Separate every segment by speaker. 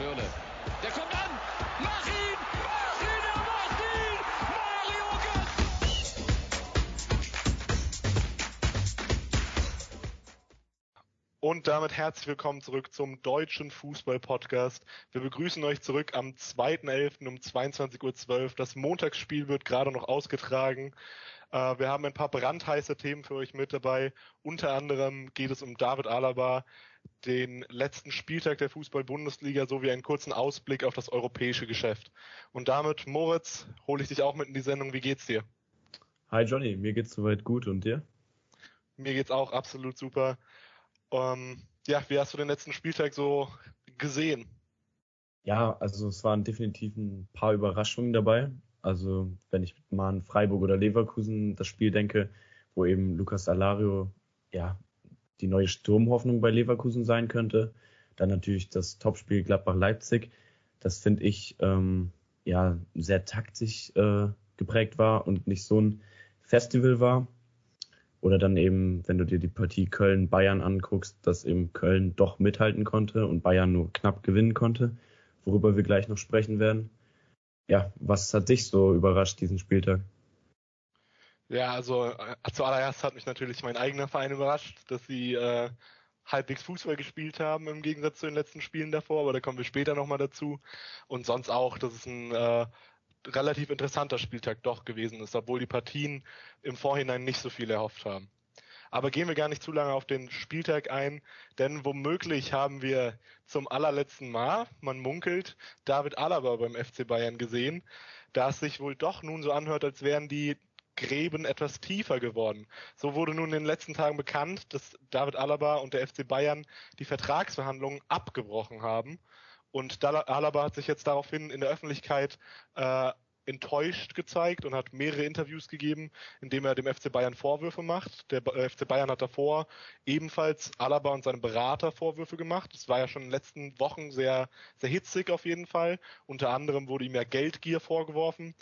Speaker 1: Schürle. Der kommt an! Mach ihn! Mach ihn! Er macht ihn! Mario
Speaker 2: Und damit herzlich willkommen zurück zum Deutschen Fußball-Podcast. Wir begrüßen euch zurück am 2.11. um 22.12 Uhr. Das Montagsspiel wird gerade noch ausgetragen. Äh, wir haben ein paar brandheiße Themen für euch mit dabei. Unter anderem geht es um David Alaba, den letzten Spieltag der Fußball-Bundesliga sowie einen kurzen Ausblick auf das europäische Geschäft. Und damit, Moritz, hole ich dich auch mit in die Sendung. Wie geht's dir?
Speaker 3: Hi Johnny, mir geht's soweit gut und dir?
Speaker 2: Mir geht's auch absolut super. Ähm, ja, wie hast du den letzten Spieltag so gesehen?
Speaker 3: Ja, also es waren definitiv ein paar Überraschungen dabei. Also wenn ich mal an Freiburg oder Leverkusen das Spiel denke, wo eben Lucas Alario ja die neue Sturmhoffnung bei Leverkusen sein könnte. Dann natürlich das Topspiel Gladbach-Leipzig. Das finde ich ähm, ja sehr taktisch äh, geprägt war und nicht so ein Festival war. Oder dann eben, wenn du dir die Partie Köln-Bayern anguckst, dass eben Köln doch mithalten konnte und Bayern nur knapp gewinnen konnte, worüber wir gleich noch sprechen werden. Ja, was hat dich so überrascht diesen Spieltag?
Speaker 2: Ja, also äh, zuallererst hat mich natürlich mein eigener Verein überrascht, dass sie äh, halbwegs Fußball gespielt haben im Gegensatz zu den letzten Spielen davor, aber da kommen wir später nochmal dazu. Und sonst auch, dass es ein äh, relativ interessanter Spieltag doch gewesen ist, obwohl die Partien im Vorhinein nicht so viel erhofft haben. Aber gehen wir gar nicht zu lange auf den Spieltag ein, denn womöglich haben wir zum allerletzten Mal, man munkelt, David Alaba beim FC Bayern gesehen, da es sich wohl doch nun so anhört, als wären die Gräben etwas tiefer geworden. So wurde nun in den letzten Tagen bekannt, dass David Alaba und der FC Bayern die Vertragsverhandlungen abgebrochen haben. Und Alaba hat sich jetzt daraufhin in der Öffentlichkeit äh, enttäuscht gezeigt und hat mehrere Interviews gegeben, in dem er dem FC Bayern Vorwürfe macht. Der äh, FC Bayern hat davor ebenfalls Alaba und seinem Berater Vorwürfe gemacht. Das war ja schon in den letzten Wochen sehr, sehr hitzig auf jeden Fall. Unter anderem wurde ihm ja Geldgier vorgeworfen.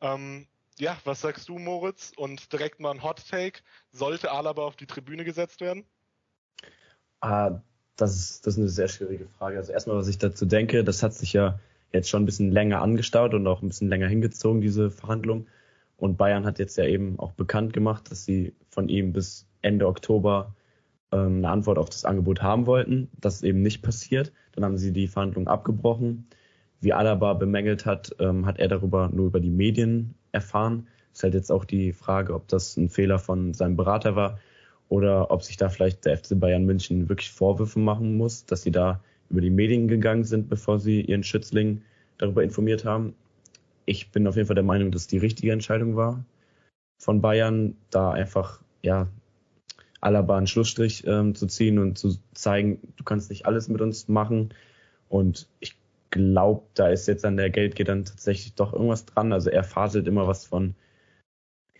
Speaker 2: Ähm, ja, was sagst du, Moritz? Und direkt mal ein Hot Take. Sollte Alaba auf die Tribüne gesetzt werden?
Speaker 3: Ah, das ist, das ist eine sehr schwierige Frage. Also erstmal, was ich dazu denke, das hat sich ja jetzt schon ein bisschen länger angestaut und auch ein bisschen länger hingezogen, diese Verhandlung. Und Bayern hat jetzt ja eben auch bekannt gemacht, dass sie von ihm bis Ende Oktober ähm, eine Antwort auf das Angebot haben wollten. Das ist eben nicht passiert. Dann haben sie die Verhandlungen abgebrochen. Wie Alaba bemängelt hat, ähm, hat er darüber nur über die Medien erfahren. Ist halt jetzt auch die Frage, ob das ein Fehler von seinem Berater war oder ob sich da vielleicht der FC Bayern München wirklich Vorwürfe machen muss, dass sie da über die Medien gegangen sind, bevor sie ihren Schützling darüber informiert haben. Ich bin auf jeden Fall der Meinung, dass die richtige Entscheidung war von Bayern, da einfach ja Alaba einen Schlussstrich ähm, zu ziehen und zu zeigen, du kannst nicht alles mit uns machen. Und ich glaube, da ist jetzt an der Geld geht dann tatsächlich doch irgendwas dran. Also er faselt immer was von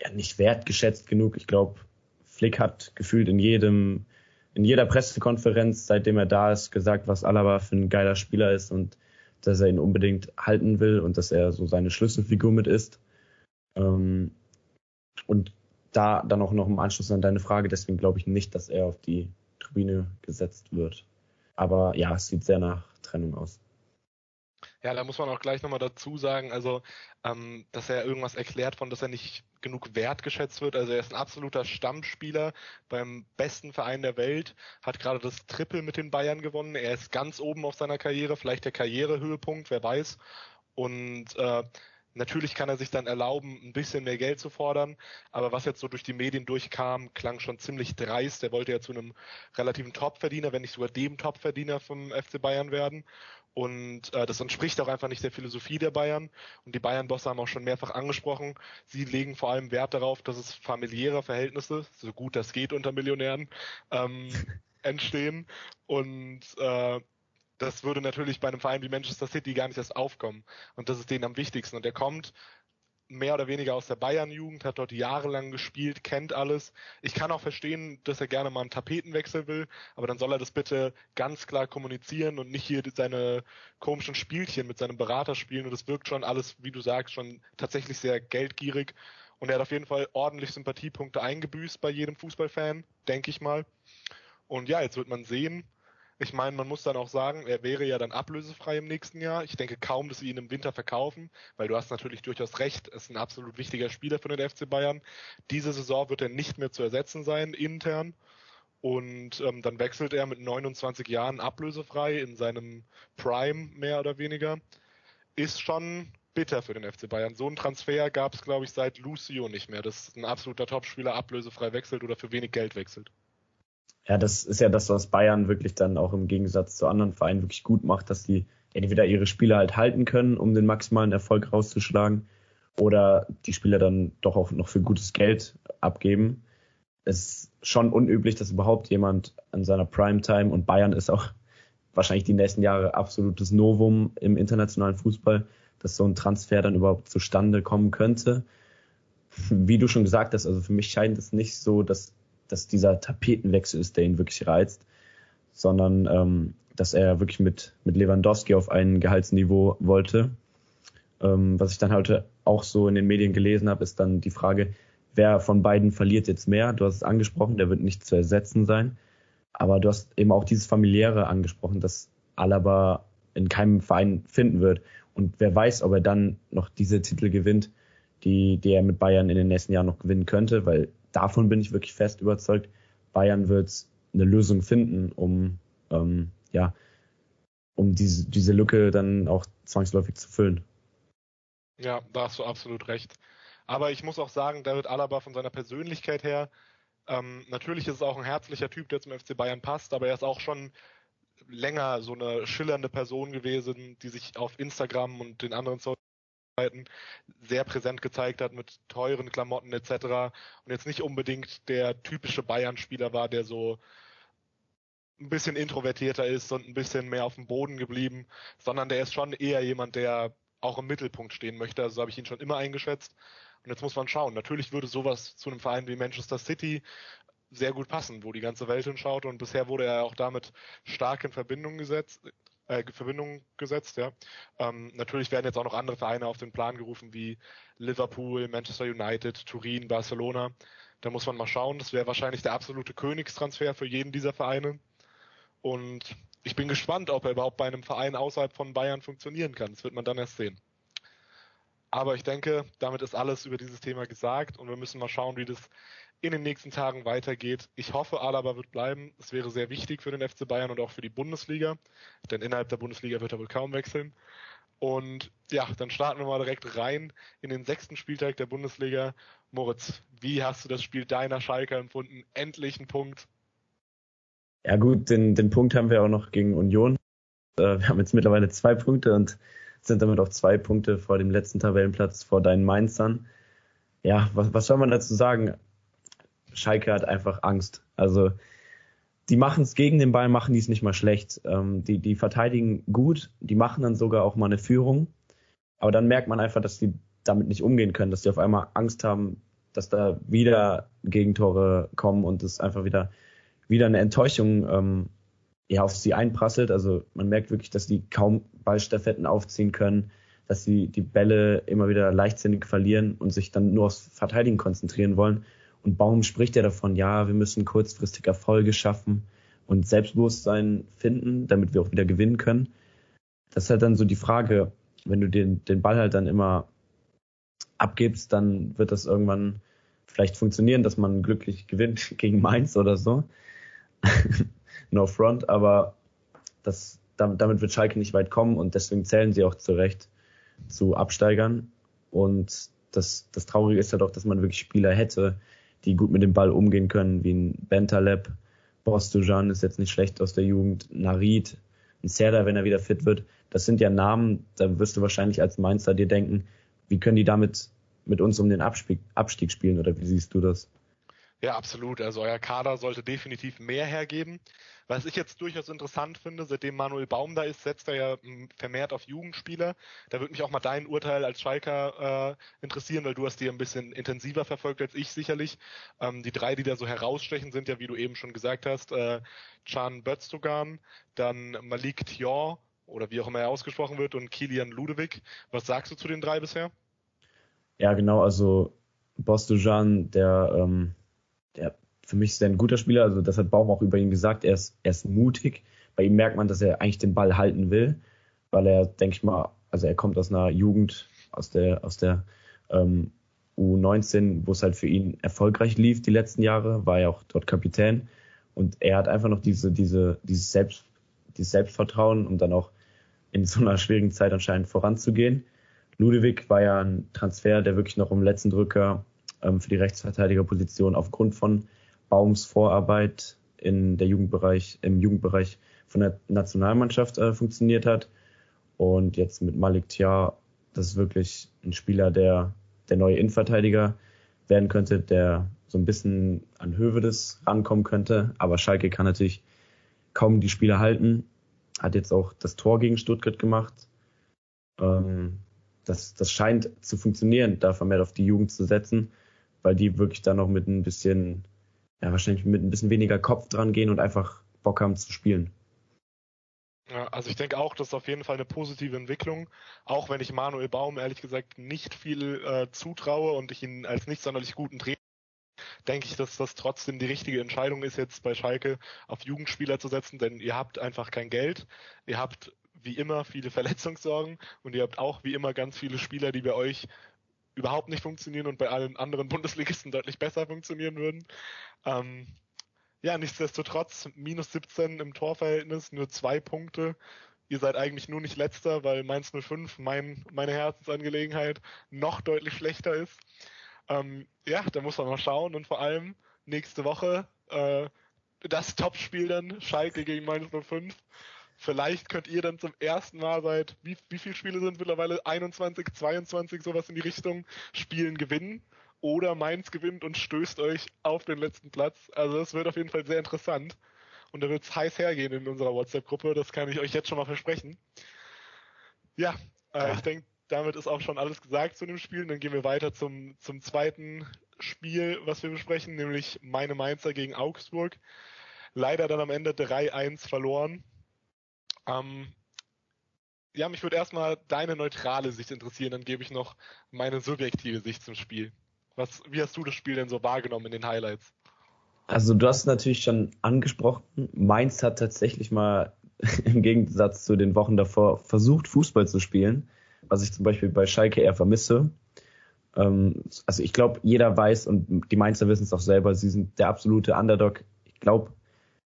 Speaker 3: ja, nicht wertgeschätzt genug. Ich glaube, Flick hat gefühlt in jedem, in jeder Pressekonferenz, seitdem er da ist, gesagt, was Alaba für ein geiler Spieler ist und dass er ihn unbedingt halten will und dass er so seine Schlüsselfigur mit ist. Ähm, und da dann auch noch im Anschluss an deine Frage, deswegen glaube ich nicht, dass er auf die Tribüne gesetzt wird. Aber ja, es sieht sehr nach Trennung aus.
Speaker 2: Ja, da muss man auch gleich nochmal dazu sagen, also, ähm, dass er irgendwas erklärt von, dass er nicht genug wertgeschätzt wird. Also er ist ein absoluter Stammspieler beim besten Verein der Welt, hat gerade das Triple mit den Bayern gewonnen. Er ist ganz oben auf seiner Karriere, vielleicht der Karrierehöhepunkt, wer weiß. Und äh, Natürlich kann er sich dann erlauben, ein bisschen mehr Geld zu fordern, aber was jetzt so durch die Medien durchkam, klang schon ziemlich dreist. Er wollte ja zu einem relativen Topverdiener, wenn nicht sogar dem Topverdiener vom FC Bayern werden. Und äh, das entspricht auch einfach nicht der Philosophie der Bayern. Und die Bayern-Bosse haben auch schon mehrfach angesprochen, sie legen vor allem Wert darauf, dass es familiäre Verhältnisse, so gut das geht unter Millionären, ähm, entstehen. Und äh, das würde natürlich bei einem Verein wie Manchester City gar nicht erst aufkommen. Und das ist denen am wichtigsten. Und er kommt mehr oder weniger aus der Bayern-Jugend, hat dort jahrelang gespielt, kennt alles. Ich kann auch verstehen, dass er gerne mal einen Tapetenwechsel will, aber dann soll er das bitte ganz klar kommunizieren und nicht hier seine komischen Spielchen mit seinem Berater spielen. Und das wirkt schon alles, wie du sagst, schon tatsächlich sehr geldgierig. Und er hat auf jeden Fall ordentlich Sympathiepunkte eingebüßt bei jedem Fußballfan, denke ich mal. Und ja, jetzt wird man sehen, Ich meine, man muss dann auch sagen, er wäre ja dann ablösefrei im nächsten Jahr. Ich denke kaum, dass sie ihn im Winter verkaufen, weil du hast natürlich durchaus recht, ist ein absolut wichtiger Spieler für den FC Bayern. Diese Saison wird er nicht mehr zu ersetzen sein, intern. Und ähm, dann wechselt er mit 29 Jahren ablösefrei in seinem Prime mehr oder weniger. Ist schon bitter für den FC Bayern. So einen Transfer gab es, glaube ich, seit Lucio nicht mehr, dass ein absoluter Topspieler ablösefrei wechselt oder für wenig Geld wechselt.
Speaker 3: Ja, das ist ja das, was Bayern wirklich dann auch im Gegensatz zu anderen Vereinen wirklich gut macht, dass die entweder ihre Spieler halt halten können, um den maximalen Erfolg rauszuschlagen, oder die Spieler dann doch auch noch für gutes Geld abgeben. Es ist schon unüblich, dass überhaupt jemand an seiner Primetime und Bayern ist auch wahrscheinlich die nächsten Jahre absolutes Novum im internationalen Fußball, dass so ein Transfer dann überhaupt zustande kommen könnte. Wie du schon gesagt hast, also für mich scheint es nicht so, dass, dass dieser Tapetenwechsel ist, der ihn wirklich reizt, sondern ähm, dass er wirklich mit, mit Lewandowski auf ein Gehaltsniveau wollte. Ähm, was ich dann heute auch so in den Medien gelesen habe, ist dann die Frage, wer von beiden verliert jetzt mehr? Du hast es angesprochen, der wird nicht zu ersetzen sein. Aber du hast eben auch dieses familiäre angesprochen, dass Alaba in keinem Verein finden wird. Und wer weiß, ob er dann noch diese Titel gewinnt, die, die er mit Bayern in den nächsten Jahren noch gewinnen könnte, weil davon bin ich wirklich fest überzeugt. Bayern wird eine Lösung finden, um ähm, ja, um diese, diese Lücke dann auch zwangsläufig zu füllen.
Speaker 2: Ja, da hast du absolut recht. Aber ich muss auch sagen, David Alaba von seiner Persönlichkeit her, ähm, natürlich ist es auch ein herzlicher Typ, der zum FC Bayern passt, aber er ist auch schon länger so eine schillernde Person gewesen, die sich auf Instagram und den anderen Seiten sehr präsent gezeigt hat mit teuren Klamotten etc. Und jetzt nicht unbedingt der typische Bayern-Spieler war, der so ein bisschen introvertierter ist und ein bisschen mehr auf dem Boden geblieben, sondern der ist schon eher jemand, der auch im Mittelpunkt stehen möchte. Also so habe ich ihn schon immer eingeschätzt. Und jetzt muss man schauen. Natürlich würde sowas zu einem Verein wie Manchester City sehr gut passen, wo die ganze Welt hinschaut und bisher wurde er auch damit stark in Verbindung gesetzt. Äh, Verbindung gesetzt, ja. Ähm, natürlich werden jetzt auch noch andere Vereine auf den Plan gerufen, wie Liverpool, Manchester United, Turin, Barcelona. Da muss man mal schauen. Das wäre wahrscheinlich der absolute Königstransfer für jeden dieser Vereine. Und ich bin gespannt, ob er überhaupt bei einem Verein außerhalb von Bayern funktionieren kann. Das wird man dann erst sehen. Aber ich denke, damit ist alles über dieses Thema gesagt und wir müssen mal schauen, wie das in den nächsten Tagen weitergeht. Ich hoffe, Alaba wird bleiben. Es wäre sehr wichtig für den FC Bayern und auch für die Bundesliga, denn innerhalb der Bundesliga wird er wohl kaum wechseln. Und ja, dann starten wir mal direkt rein in den sechsten Spieltag der Bundesliga. Moritz, wie hast du das Spiel deiner Schalke empfunden? Endlich ein Punkt.
Speaker 3: Ja gut, den, den Punkt haben wir auch noch gegen Union. Äh, wir haben jetzt mittlerweile zwei Punkte und sind damit auch zwei Punkte vor dem letzten Tabellenplatz vor deinen Mainzern. Ja, was, was soll man dazu sagen? Schalke hat einfach Angst. Also die machen es gegen den Ball, machen die es nicht mal schlecht. Ähm, die, die verteidigen gut, die machen dann sogar auch mal eine Führung. Aber dann merkt man einfach, dass die damit nicht umgehen können, dass die auf einmal Angst haben, dass da wieder Gegentore kommen und es einfach wieder, wieder eine Enttäuschung ähm, ja, auf sie einprasselt. Also man merkt wirklich, dass die kaum Ballstaffetten aufziehen können, dass sie die Bälle immer wieder leichtsinnig verlieren und sich dann nur aufs Verteidigen konzentrieren wollen. Und Baum spricht ja davon, ja, wir müssen kurzfristig Erfolge schaffen und Selbstbewusstsein finden, damit wir auch wieder gewinnen können. Das ist halt dann so die Frage, wenn du den, den Ball halt dann immer abgibst, dann wird das irgendwann vielleicht funktionieren, dass man glücklich gewinnt gegen Mainz oder so. no front, aber das, damit wird Schalke nicht weit kommen und deswegen zählen sie auch zu Recht zu Absteigern. Und das, das Traurige ist ja doch, dass man wirklich Spieler hätte, die gut mit dem Ball umgehen können, wie ein Bentaleb, Bostujan ist jetzt nicht schlecht aus der Jugend, Narid, ein Serda, wenn er wieder fit wird. Das sind ja Namen, da wirst du wahrscheinlich als Mainzer dir denken, wie können die damit mit uns um den Abstieg, Abstieg spielen oder wie siehst du das?
Speaker 2: Ja, absolut. Also euer Kader sollte definitiv mehr hergeben. Was ich jetzt durchaus interessant finde, seitdem Manuel Baum da ist, setzt er ja hm, vermehrt auf Jugendspieler. Da würde mich auch mal dein Urteil als Schalker äh, interessieren, weil du hast die ein bisschen intensiver verfolgt als ich sicherlich. Ähm, die drei, die da so herausstechen, sind ja, wie du eben schon gesagt hast, äh, Can Bözdogan, dann Malik Thior oder wie auch immer er ausgesprochen wird und Kilian Ludewig. Was sagst du zu den drei bisher?
Speaker 3: Ja, genau, also Bostojan, der ähm, der für mich ist er ein guter Spieler, also das hat Baum auch über ihn gesagt, er ist, er ist mutig, bei ihm merkt man, dass er eigentlich den Ball halten will, weil er, denke ich mal, also er kommt aus einer Jugend, aus der, aus der ähm, U19, wo es halt für ihn erfolgreich lief die letzten Jahre, war ja auch dort Kapitän. Und er hat einfach noch diese, diese, dieses, Selbst, dieses Selbstvertrauen, um dann auch in so einer schwierigen Zeit anscheinend voranzugehen. Ludwig war ja ein Transfer, der wirklich noch im letzten Drücker für die Rechtsverteidigerposition aufgrund von Baums Vorarbeit in der Jugendbereich, im Jugendbereich von der Nationalmannschaft äh, funktioniert hat. Und jetzt mit Malik Tia, das ist wirklich ein Spieler, der der neue Innenverteidiger werden könnte, der so ein bisschen an Hövedes rankommen könnte. Aber Schalke kann natürlich kaum die Spieler halten. Hat jetzt auch das Tor gegen Stuttgart gemacht. Ähm, das, das scheint zu funktionieren, da vermehrt auf die Jugend zu setzen, weil die wirklich da noch mit ein bisschen, ja, wahrscheinlich mit ein bisschen weniger Kopf dran gehen und einfach Bock haben zu spielen.
Speaker 2: Ja, also ich denke auch, das ist auf jeden Fall eine positive Entwicklung, auch wenn ich Manuel Baum ehrlich gesagt nicht viel äh, zutraue und ich ihn als nicht sonderlich guten Trainer denke ich, dass das trotzdem die richtige Entscheidung ist, jetzt bei Schalke auf Jugendspieler zu setzen, denn ihr habt einfach kein Geld, ihr habt wie immer viele Verletzungssorgen und ihr habt auch wie immer ganz viele Spieler, die bei euch überhaupt nicht funktionieren und bei allen anderen Bundesligisten deutlich besser funktionieren würden. Ähm, ja, nichtsdestotrotz, minus 17 im Torverhältnis, nur zwei Punkte. Ihr seid eigentlich nur nicht letzter, weil Mainz 05, mein, meine Herzensangelegenheit, noch deutlich schlechter ist. Ähm, ja, da muss man mal schauen und vor allem nächste Woche äh, das Topspiel dann, Schalke gegen Mainz 05. Vielleicht könnt ihr dann zum ersten Mal seit, wie, wie viele Spiele sind mittlerweile? 21, 22, sowas in die Richtung, Spielen gewinnen oder Mainz gewinnt und stößt euch auf den letzten Platz. Also es wird auf jeden Fall sehr interessant. Und da wird es heiß hergehen in unserer WhatsApp-Gruppe. Das kann ich euch jetzt schon mal versprechen. Ja, äh, ja. ich denke, damit ist auch schon alles gesagt zu dem Spiel. Dann gehen wir weiter zum, zum zweiten Spiel, was wir besprechen, nämlich meine Mainzer gegen Augsburg. Leider dann am Ende 3-1 verloren. Ähm, ja, mich würde erstmal deine neutrale Sicht interessieren, dann gebe ich noch meine subjektive Sicht zum Spiel. Was, wie hast du das Spiel denn so wahrgenommen in den Highlights?
Speaker 3: Also du hast natürlich schon angesprochen, Mainz hat tatsächlich mal im Gegensatz zu den Wochen davor versucht, Fußball zu spielen, was ich zum Beispiel bei Schalke eher vermisse. Ähm, also ich glaube, jeder weiß und die Mainzer wissen es auch selber, sie sind der absolute Underdog. Ich glaube,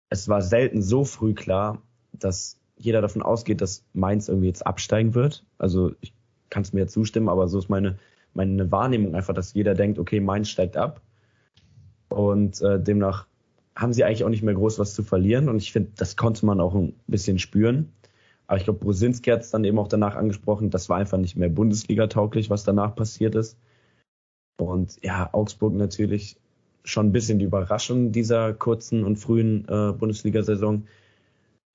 Speaker 3: es war selten so früh klar, dass jeder davon ausgeht, dass Mainz irgendwie jetzt absteigen wird. Also ich kann es mir jetzt zustimmen, aber so ist meine meine Wahrnehmung einfach, dass jeder denkt, okay, Mainz steigt ab. Und äh, demnach haben sie eigentlich auch nicht mehr groß was zu verlieren. Und ich finde, das konnte man auch ein bisschen spüren. Aber ich glaube, Brosinski hat es dann eben auch danach angesprochen, das war einfach nicht mehr Bundesliga-tauglich, was danach passiert ist. Und ja, Augsburg natürlich schon ein bisschen die Überraschung dieser kurzen und frühen äh, Bundesliga-Saison.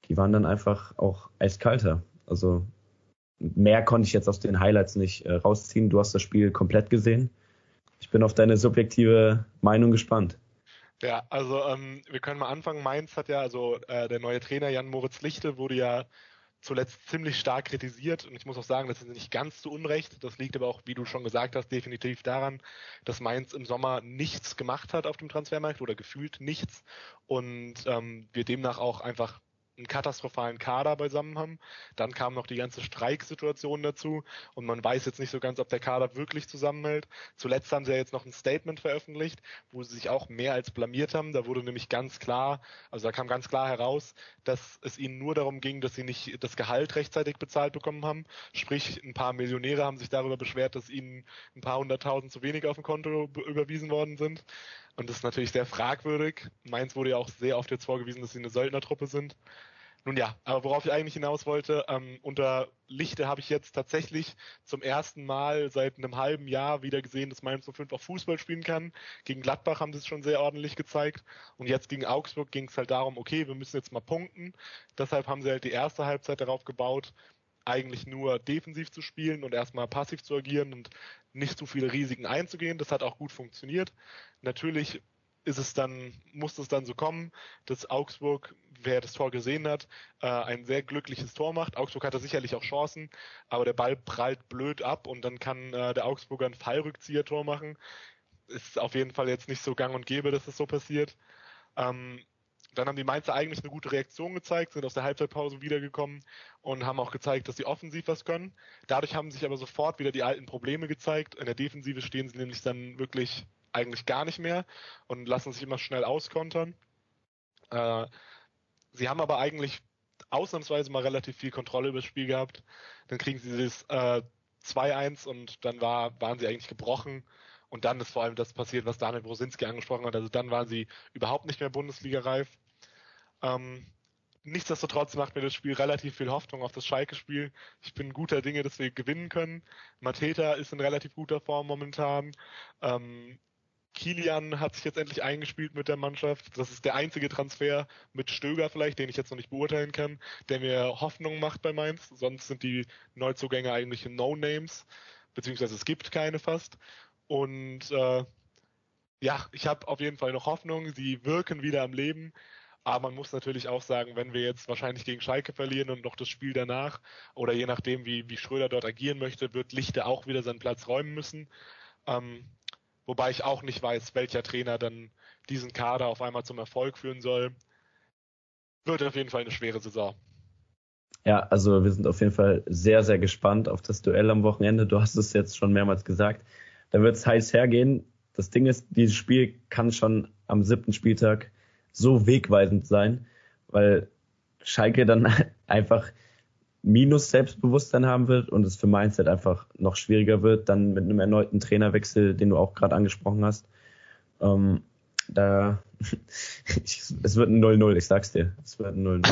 Speaker 3: Die waren dann einfach auch eiskalter. Also mehr konnte ich jetzt aus den Highlights nicht äh, rausziehen. Du hast das Spiel komplett gesehen. Ich bin auf deine subjektive Meinung gespannt.
Speaker 2: Ja, also ähm, wir können mal anfangen. Mainz hat ja, also äh, der neue Trainer Jan Moritz Lichte wurde ja zuletzt ziemlich stark kritisiert und ich muss auch sagen, das ist nicht ganz zu Unrecht. Das liegt aber auch, wie du schon gesagt hast, definitiv daran, dass Mainz im Sommer nichts gemacht hat auf dem Transfermarkt oder gefühlt nichts und ähm, wir demnach auch einfach einen katastrophalen Kader beisammen haben. Dann kam noch die ganze Streiksituation dazu und man weiß jetzt nicht so ganz, ob der Kader wirklich zusammenhält. Zuletzt haben sie ja jetzt noch ein Statement veröffentlicht, wo sie sich auch mehr als blamiert haben. Da wurde nämlich ganz klar, also da kam ganz klar heraus, dass es ihnen nur darum ging, dass sie nicht das Gehalt rechtzeitig bezahlt bekommen haben. Sprich, ein paar Millionäre haben sich darüber beschwert, dass ihnen ein paar hunderttausend zu wenig auf dem Konto überwiesen worden sind. Und das ist natürlich sehr fragwürdig. Mainz wurde ja auch sehr oft jetzt vorgewiesen, dass sie eine Söldnertruppe sind. Nun ja, aber worauf ich eigentlich hinaus wollte, ähm, unter Lichte habe ich jetzt tatsächlich zum ersten Mal seit einem halben Jahr wieder gesehen, dass Mainz 05 auch Fußball spielen kann. Gegen Gladbach haben sie es schon sehr ordentlich gezeigt. Und jetzt gegen Augsburg ging es halt darum, okay, wir müssen jetzt mal punkten. Deshalb haben sie halt die erste Halbzeit darauf gebaut, eigentlich nur defensiv zu spielen und erstmal passiv zu agieren und nicht zu viele Risiken einzugehen. Das hat auch gut funktioniert. Natürlich ist es dann, muss es dann so kommen, dass Augsburg, wer das Tor gesehen hat, äh, ein sehr glückliches Tor macht. Augsburg hatte sicherlich auch Chancen, aber der Ball prallt blöd ab und dann kann äh, der Augsburger ein Fallrückzieher-Tor machen. Ist auf jeden Fall jetzt nicht so gang und gäbe, dass es das so passiert. Ähm, dann haben die Mainzer eigentlich eine gute Reaktion gezeigt, sind aus der Halbzeitpause wiedergekommen und haben auch gezeigt, dass sie offensiv was können. Dadurch haben sich aber sofort wieder die alten Probleme gezeigt. In der Defensive stehen sie nämlich dann wirklich eigentlich gar nicht mehr und lassen sich immer schnell auskontern. Äh, sie haben aber eigentlich ausnahmsweise mal relativ viel Kontrolle über das Spiel gehabt. Dann kriegen sie das äh, 2-1 und dann war, waren sie eigentlich gebrochen. Und dann ist vor allem das passiert, was Daniel Brosinski angesprochen hat. Also dann waren sie überhaupt nicht mehr Bundesliga-reif. Ähm, nichtsdestotrotz macht mir das Spiel relativ viel Hoffnung auf das Schalke-Spiel. Ich bin guter Dinge, dass wir gewinnen können. Mateta ist in relativ guter Form momentan. Ähm, Kilian hat sich jetzt endlich eingespielt mit der Mannschaft. Das ist der einzige Transfer mit Stöger vielleicht, den ich jetzt noch nicht beurteilen kann, der mir Hoffnung macht bei Mainz. Sonst sind die Neuzugänge eigentlich No-Names, beziehungsweise es gibt keine fast. Und äh, ja, ich habe auf jeden Fall noch Hoffnung. Sie wirken wieder am Leben. Aber man muss natürlich auch sagen, wenn wir jetzt wahrscheinlich gegen Schalke verlieren und noch das Spiel danach oder je nachdem, wie, wie Schröder dort agieren möchte, wird Lichte auch wieder seinen Platz räumen müssen. Ähm, wobei ich auch nicht weiß, welcher Trainer dann diesen Kader auf einmal zum Erfolg führen soll. Wird auf jeden Fall eine schwere Saison.
Speaker 3: Ja, also wir sind auf jeden Fall sehr, sehr gespannt auf das Duell am Wochenende. Du hast es jetzt schon mehrmals gesagt. Da wird es heiß hergehen. Das Ding ist, dieses Spiel kann schon am siebten Spieltag so wegweisend sein, weil Schalke dann einfach minus Selbstbewusstsein haben wird und es für Mainz halt einfach noch schwieriger wird, dann mit einem erneuten Trainerwechsel, den du auch gerade angesprochen hast. Ähm, da es wird ein 0-0, ich sag's dir. Es wird ein 0-0.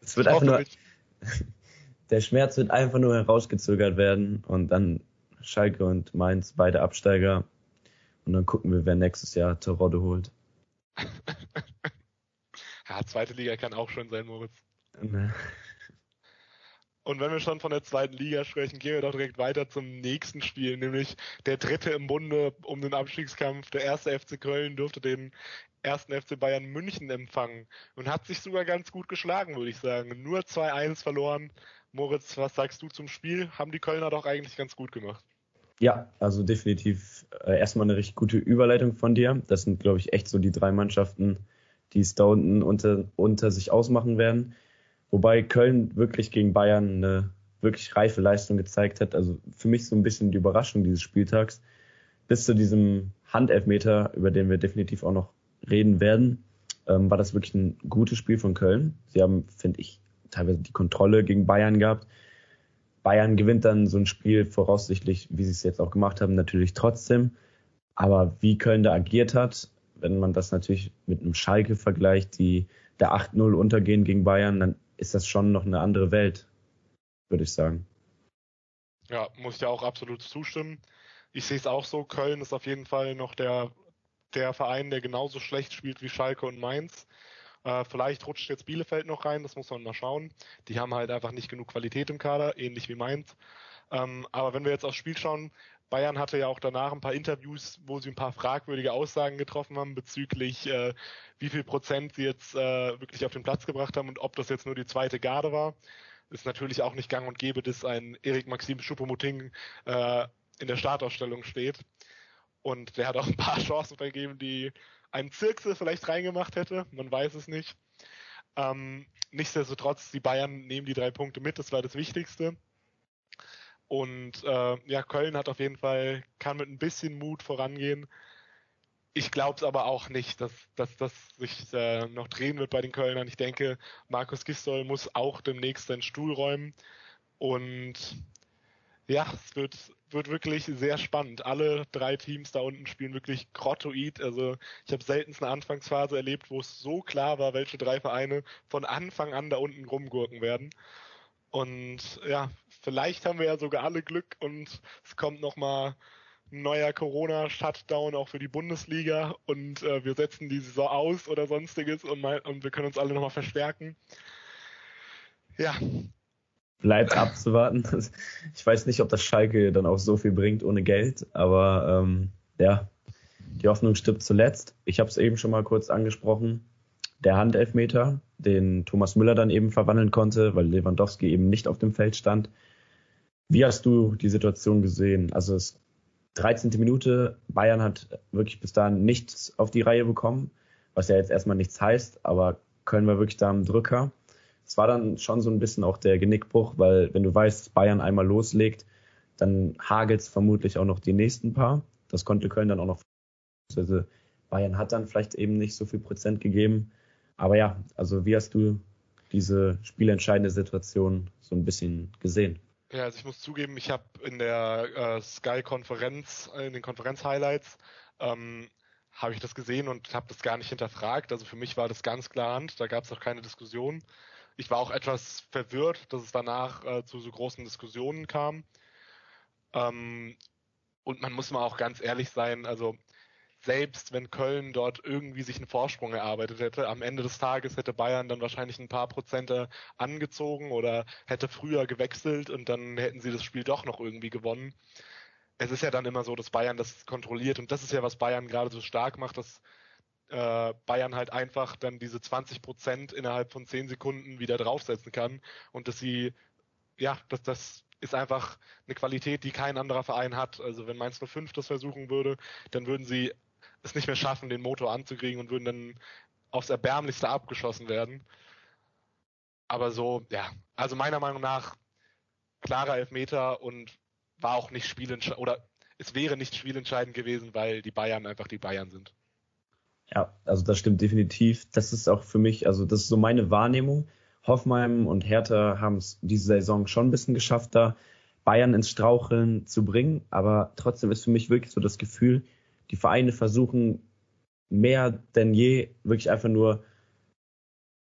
Speaker 3: es wird einfach nur der Schmerz wird einfach nur herausgezögert werden und dann Schalke und Mainz beide Absteiger und dann gucken wir, wer nächstes Jahr Terodde holt.
Speaker 2: ja, zweite Liga kann auch schon sein, Moritz.
Speaker 3: Ne.
Speaker 2: Und wenn wir schon von der zweiten Liga sprechen, gehen wir doch direkt weiter zum nächsten Spiel, nämlich der dritte im Bunde um den Abstiegskampf. Der erste FC Köln durfte den ersten FC Bayern München empfangen und hat sich sogar ganz gut geschlagen, würde ich sagen. Nur 2-1 verloren. Moritz, was sagst du zum Spiel? Haben die Kölner doch eigentlich ganz gut gemacht.
Speaker 3: Ja, also definitiv äh, erstmal eine richtig gute Überleitung von dir. Das sind, glaube ich, echt so die drei Mannschaften, die es da unten unter, unter sich ausmachen werden. Wobei Köln wirklich gegen Bayern eine wirklich reife Leistung gezeigt hat. Also für mich so ein bisschen die Überraschung dieses Spieltags. Bis zu diesem Handelfmeter, über den wir definitiv auch noch reden werden, ähm, war das wirklich ein gutes Spiel von Köln. Sie haben, finde ich, teilweise die Kontrolle gegen Bayern gehabt. Bayern gewinnt dann so ein Spiel voraussichtlich, wie sie es jetzt auch gemacht haben, natürlich trotzdem. Aber wie Köln da agiert hat, wenn man das natürlich mit einem Schalke vergleicht, die der 8-0 untergehen gegen Bayern, dann ist das schon noch eine andere Welt, würde ich sagen.
Speaker 2: Ja, muss ich ja auch absolut zustimmen. Ich sehe es auch so, Köln ist auf jeden Fall noch der, der Verein, der genauso schlecht spielt wie Schalke und Mainz. Äh, vielleicht rutscht jetzt Bielefeld noch rein, das muss man mal schauen. Die haben halt einfach nicht genug Qualität im Kader, ähnlich wie Mainz. Ähm, aber wenn wir jetzt aufs Spiel schauen, Bayern hatte ja auch danach ein paar Interviews, wo sie ein paar fragwürdige Aussagen getroffen haben bezüglich, äh, wie viel Prozent sie jetzt äh, wirklich auf den Platz gebracht haben und ob das jetzt nur die zweite Garde war. Ist natürlich auch nicht gang und gäbe, dass ein Erik Maxim Schuppomoting äh, in der Startausstellung steht. Und der hat auch ein paar Chancen vergeben, die einen Zirksel vielleicht reingemacht hätte. Man weiß es nicht. Ähm, nichtsdestotrotz, die Bayern nehmen die drei Punkte mit. Das war das Wichtigste. Und äh, ja, Köln hat auf jeden Fall, kann mit ein bisschen Mut vorangehen. Ich glaube es aber auch nicht, dass, dass das sich äh, noch drehen wird bei den Kölnern. Ich denke, Markus Gistol muss auch demnächst seinen Stuhl räumen. Und ja, es wird, wird wirklich sehr spannend. Alle drei Teams da unten spielen wirklich grottoid. Also ich habe selten eine Anfangsphase erlebt, wo es so klar war, welche drei Vereine von Anfang an da unten rumgurken werden. Und ja, vielleicht haben wir ja sogar alle Glück und es kommt nochmal ein neuer Corona-Shutdown auch für die Bundesliga und äh, wir setzen die Saison aus oder sonstiges und, mal, und wir können uns alle nochmal verstärken. Ja,
Speaker 3: bleibt abzuwarten. Ich weiß nicht, ob das Schalke dann auch so viel bringt ohne Geld, aber ähm, ja, die Hoffnung stirbt zuletzt. Ich habe es eben schon mal kurz angesprochen. Der Handelfmeter, den Thomas Müller dann eben verwandeln konnte, weil Lewandowski eben nicht auf dem Feld stand. Wie hast du die Situation gesehen? Also es 13. Minute, Bayern hat wirklich bis dahin nichts auf die Reihe bekommen. was ja jetzt erstmal nichts heißt, aber Köln war wirklich da am Drücker. Es war dann schon so ein bisschen auch der Genickbruch, weil wenn du weißt, Bayern einmal loslegt, dann hagelt es vermutlich auch noch die nächsten paar. Das konnte Köln dann auch noch. Also Bayern hat dann vielleicht eben nicht so viel Prozent gegeben. Aber ja, also wie hast du diese spielentscheidende Situation so ein bisschen gesehen?
Speaker 2: Ja, also ich muss zugeben, ich habe in der äh, Sky-Konferenz, in den Konferenz-Highlights, ähm, habe ich das gesehen und habe das gar nicht hinterfragt. Also für mich war das ganz klar Hand, da gab es auch keine Diskussion. Ich war auch etwas verwirrt, dass es danach äh, zu so großen Diskussionen kam. Ähm, und man muss mal auch ganz ehrlich sein, also selbst wenn Köln dort irgendwie sich einen Vorsprung erarbeitet hätte, am Ende des Tages hätte Bayern dann wahrscheinlich ein paar Prozente angezogen oder hätte früher gewechselt und dann hätten sie das Spiel doch noch irgendwie gewonnen. Es ist ja dann immer so, dass Bayern das kontrolliert und das ist ja, was Bayern gerade so stark macht, dass äh, Bayern halt einfach dann diese 20 Prozent innerhalb von 10 Sekunden wieder draufsetzen kann und dass sie, ja, dass das ist einfach eine Qualität, die kein anderer Verein hat. Also wenn Mainz 05 das versuchen würde, dann würden sie es nicht mehr schaffen, den Motor anzukriegen und würden dann aufs Erbärmlichste abgeschossen werden. Aber so, ja, also meiner Meinung nach klarer Elfmeter und war auch nicht spielentscheidend oder es wäre nicht spielentscheidend gewesen, weil die Bayern einfach die Bayern sind.
Speaker 3: Ja, also das stimmt definitiv. Das ist auch für mich, also das ist so meine Wahrnehmung. Hoffenheim und Hertha haben es diese Saison schon ein bisschen geschafft, da Bayern ins Straucheln zu bringen. Aber trotzdem ist für mich wirklich so das Gefühl, die Vereine versuchen mehr denn je wirklich einfach nur,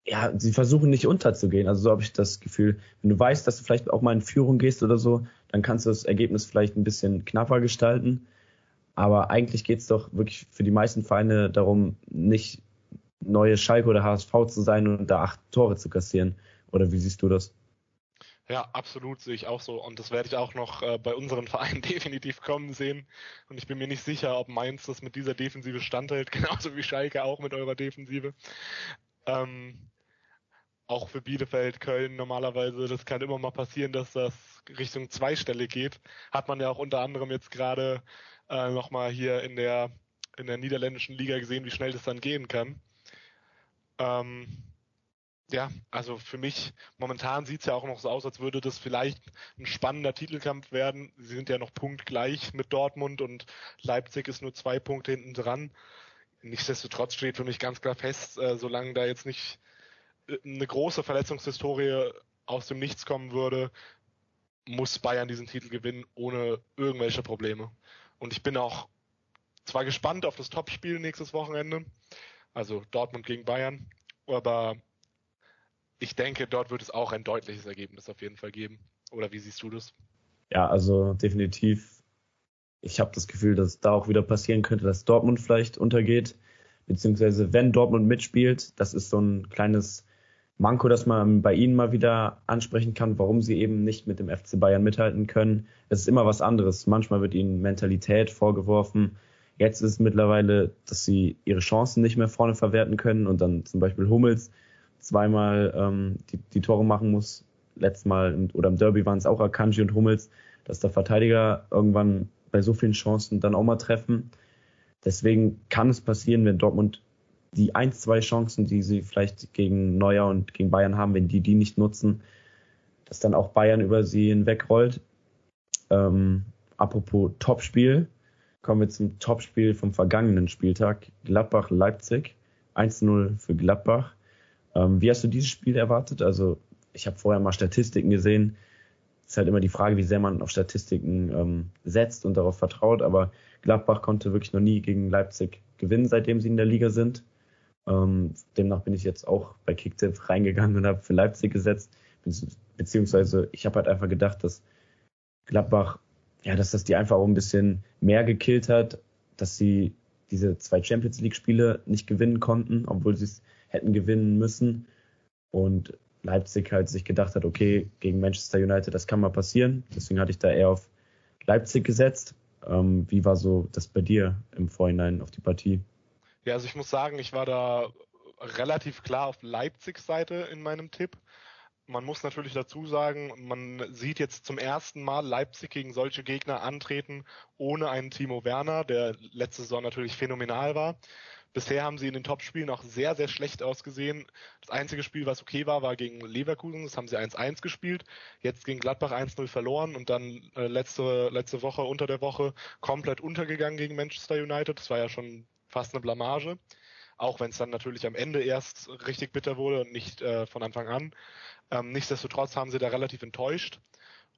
Speaker 3: ja, sie versuchen nicht unterzugehen. Also so habe ich das Gefühl. Wenn du weißt, dass du vielleicht auch mal in Führung gehst oder so, dann kannst du das Ergebnis vielleicht ein bisschen knapper gestalten. Aber eigentlich geht es doch wirklich für die meisten Vereine darum, nicht neue Schalke oder HSV zu sein und da acht Tore zu kassieren. Oder wie siehst du das?
Speaker 2: Ja, absolut sehe ich auch so. Und das werde ich auch noch äh, bei unseren Vereinen definitiv kommen sehen. Und ich bin mir nicht sicher, ob Mainz das mit dieser Defensive standhält, genauso wie Schalke auch mit eurer Defensive. Ähm, auch für Bielefeld, Köln normalerweise, das kann immer mal passieren, dass das Richtung Zweistelle geht. Hat man ja auch unter anderem jetzt gerade äh, nochmal hier in der, in der niederländischen Liga gesehen, wie schnell das dann gehen kann. Ähm, ja, also für mich, momentan sieht es ja auch noch so aus, als würde das vielleicht ein spannender Titelkampf werden. Sie sind ja noch punktgleich mit Dortmund und Leipzig ist nur zwei Punkte hinten dran. Nichtsdestotrotz steht für mich ganz klar fest, äh, solange da jetzt nicht äh, eine große Verletzungshistorie aus dem Nichts kommen würde, muss Bayern diesen Titel gewinnen, ohne irgendwelche Probleme. Und ich bin auch zwar gespannt auf das Topspiel nächstes Wochenende, also Dortmund gegen Bayern, aber ich denke, dort wird es auch ein deutliches Ergebnis auf jeden Fall geben. Oder wie siehst du das?
Speaker 3: Ja, also definitiv. Ich habe das Gefühl, dass da auch wieder passieren könnte, dass Dortmund vielleicht untergeht. Beziehungsweise wenn Dortmund mitspielt, das ist so ein kleines Manko, das man bei ihnen mal wieder ansprechen kann, warum sie eben nicht mit dem FC Bayern mithalten können. Es ist immer was anderes. Manchmal wird ihnen Mentalität vorgeworfen. Jetzt ist es mittlerweile, dass sie ihre Chancen nicht mehr vorne verwerten können und dann zum Beispiel Hummels zweimal ähm, die, die Tore machen muss. Letztes Mal im, oder im Derby waren es auch Akanji und Hummels, dass der Verteidiger irgendwann bei so vielen Chancen dann auch mal treffen. Deswegen kann es passieren, wenn Dortmund die ein, zwei Chancen, die sie vielleicht gegen Neuer und gegen Bayern haben, wenn die die nicht nutzen, dass dann auch Bayern über sie hinwegrollt. Ähm, apropos Topspiel, kommen wir zum Topspiel vom vergangenen Spieltag. Gladbach-Leipzig. 1-0 für Gladbach. Ähm, wie hast du dieses Spiel erwartet? Also ich habe vorher mal Statistiken gesehen. Es ist halt immer die Frage, wie sehr man auf Statistiken ähm, setzt und darauf vertraut. Aber Gladbach konnte wirklich noch nie gegen Leipzig gewinnen, seitdem sie in der Liga sind. Ähm, demnach bin ich jetzt auch bei Kicktip reingegangen und habe für Leipzig gesetzt. Beziehungsweise ich habe halt einfach gedacht, dass Gladbach, ja, dass das die einfach auch ein bisschen mehr gekillt hat, dass sie diese zwei Champions League Spiele nicht gewinnen konnten, obwohl sie es hätten gewinnen müssen. Und Leipzig halt sich gedacht hat, okay, gegen Manchester United, das kann mal passieren. Deswegen hatte ich da eher auf Leipzig gesetzt. Ähm, wie war so das bei dir im Vorhinein auf die Partie?
Speaker 2: Ja, also ich muss sagen, ich war da relativ klar auf Leipzigs Seite in meinem Tipp. Man muss natürlich dazu sagen, man sieht jetzt zum ersten Mal Leipzig gegen solche Gegner antreten ohne einen Timo Werner, der letzte Saison natürlich phänomenal war Bisher haben sie in den Topspielen auch sehr, sehr schlecht ausgesehen. Das einzige Spiel, was okay war, war gegen Leverkusen. Das haben sie 1-1 gespielt. Jetzt gegen Gladbach 1-0 verloren und dann äh, letzte, letzte Woche, unter der Woche, komplett untergegangen gegen Manchester United. Das war ja schon fast eine Blamage. Auch wenn es dann natürlich am Ende erst richtig bitter wurde und nicht äh, von Anfang an. Ähm, nichtsdestotrotz haben sie da relativ enttäuscht.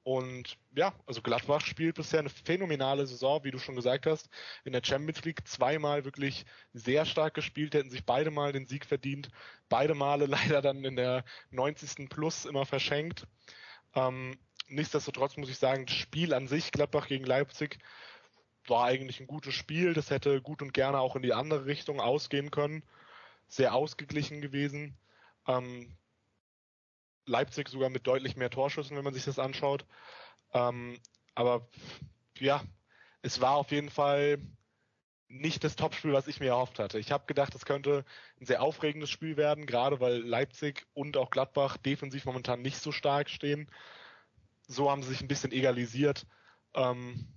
Speaker 2: Und ja, also Gladbach spielt bisher eine phänomenale Saison, wie du schon gesagt hast. In der Champions League zweimal wirklich sehr stark gespielt, hätten sich beide Mal den Sieg verdient. Beide Male leider dann in der 90. Plus immer verschenkt. Ähm, nichtsdestotrotz muss ich sagen, das Spiel an sich, Gladbach gegen Leipzig, war eigentlich ein gutes Spiel. Das hätte gut und gerne auch in die andere Richtung ausgehen können. Sehr ausgeglichen gewesen. Ähm, Leipzig sogar mit deutlich mehr Torschüssen, wenn man sich das anschaut. Ähm, aber ja, es war auf jeden Fall nicht das Topspiel, was ich mir erhofft hatte. Ich habe gedacht, es könnte ein sehr aufregendes Spiel werden, gerade weil Leipzig und auch Gladbach defensiv momentan nicht so stark stehen. So haben sie sich ein bisschen egalisiert. Ähm,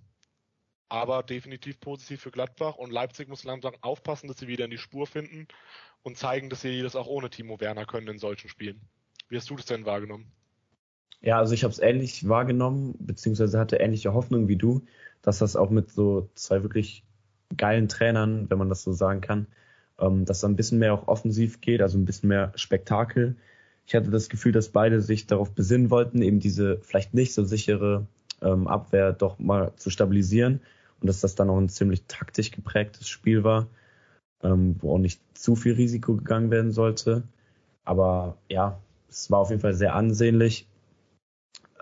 Speaker 2: aber definitiv positiv für Gladbach und Leipzig muss langsam aufpassen, dass sie wieder in die Spur finden und zeigen, dass sie das auch ohne Timo Werner können in solchen Spielen. Wie hast du das denn wahrgenommen?
Speaker 3: Ja, also ich habe es ähnlich wahrgenommen, beziehungsweise hatte ähnliche Hoffnung wie du, dass das auch mit so zwei wirklich geilen Trainern, wenn man das so sagen kann, ähm, dass da ein bisschen mehr auch offensiv geht, also ein bisschen mehr Spektakel. Ich hatte das Gefühl, dass beide sich darauf besinnen wollten, eben diese vielleicht nicht so sichere ähm, Abwehr doch mal zu stabilisieren und dass das dann auch ein ziemlich taktisch geprägtes Spiel war, ähm, wo auch nicht zu viel Risiko gegangen werden sollte. Aber ja, es war auf jeden Fall sehr ansehnlich.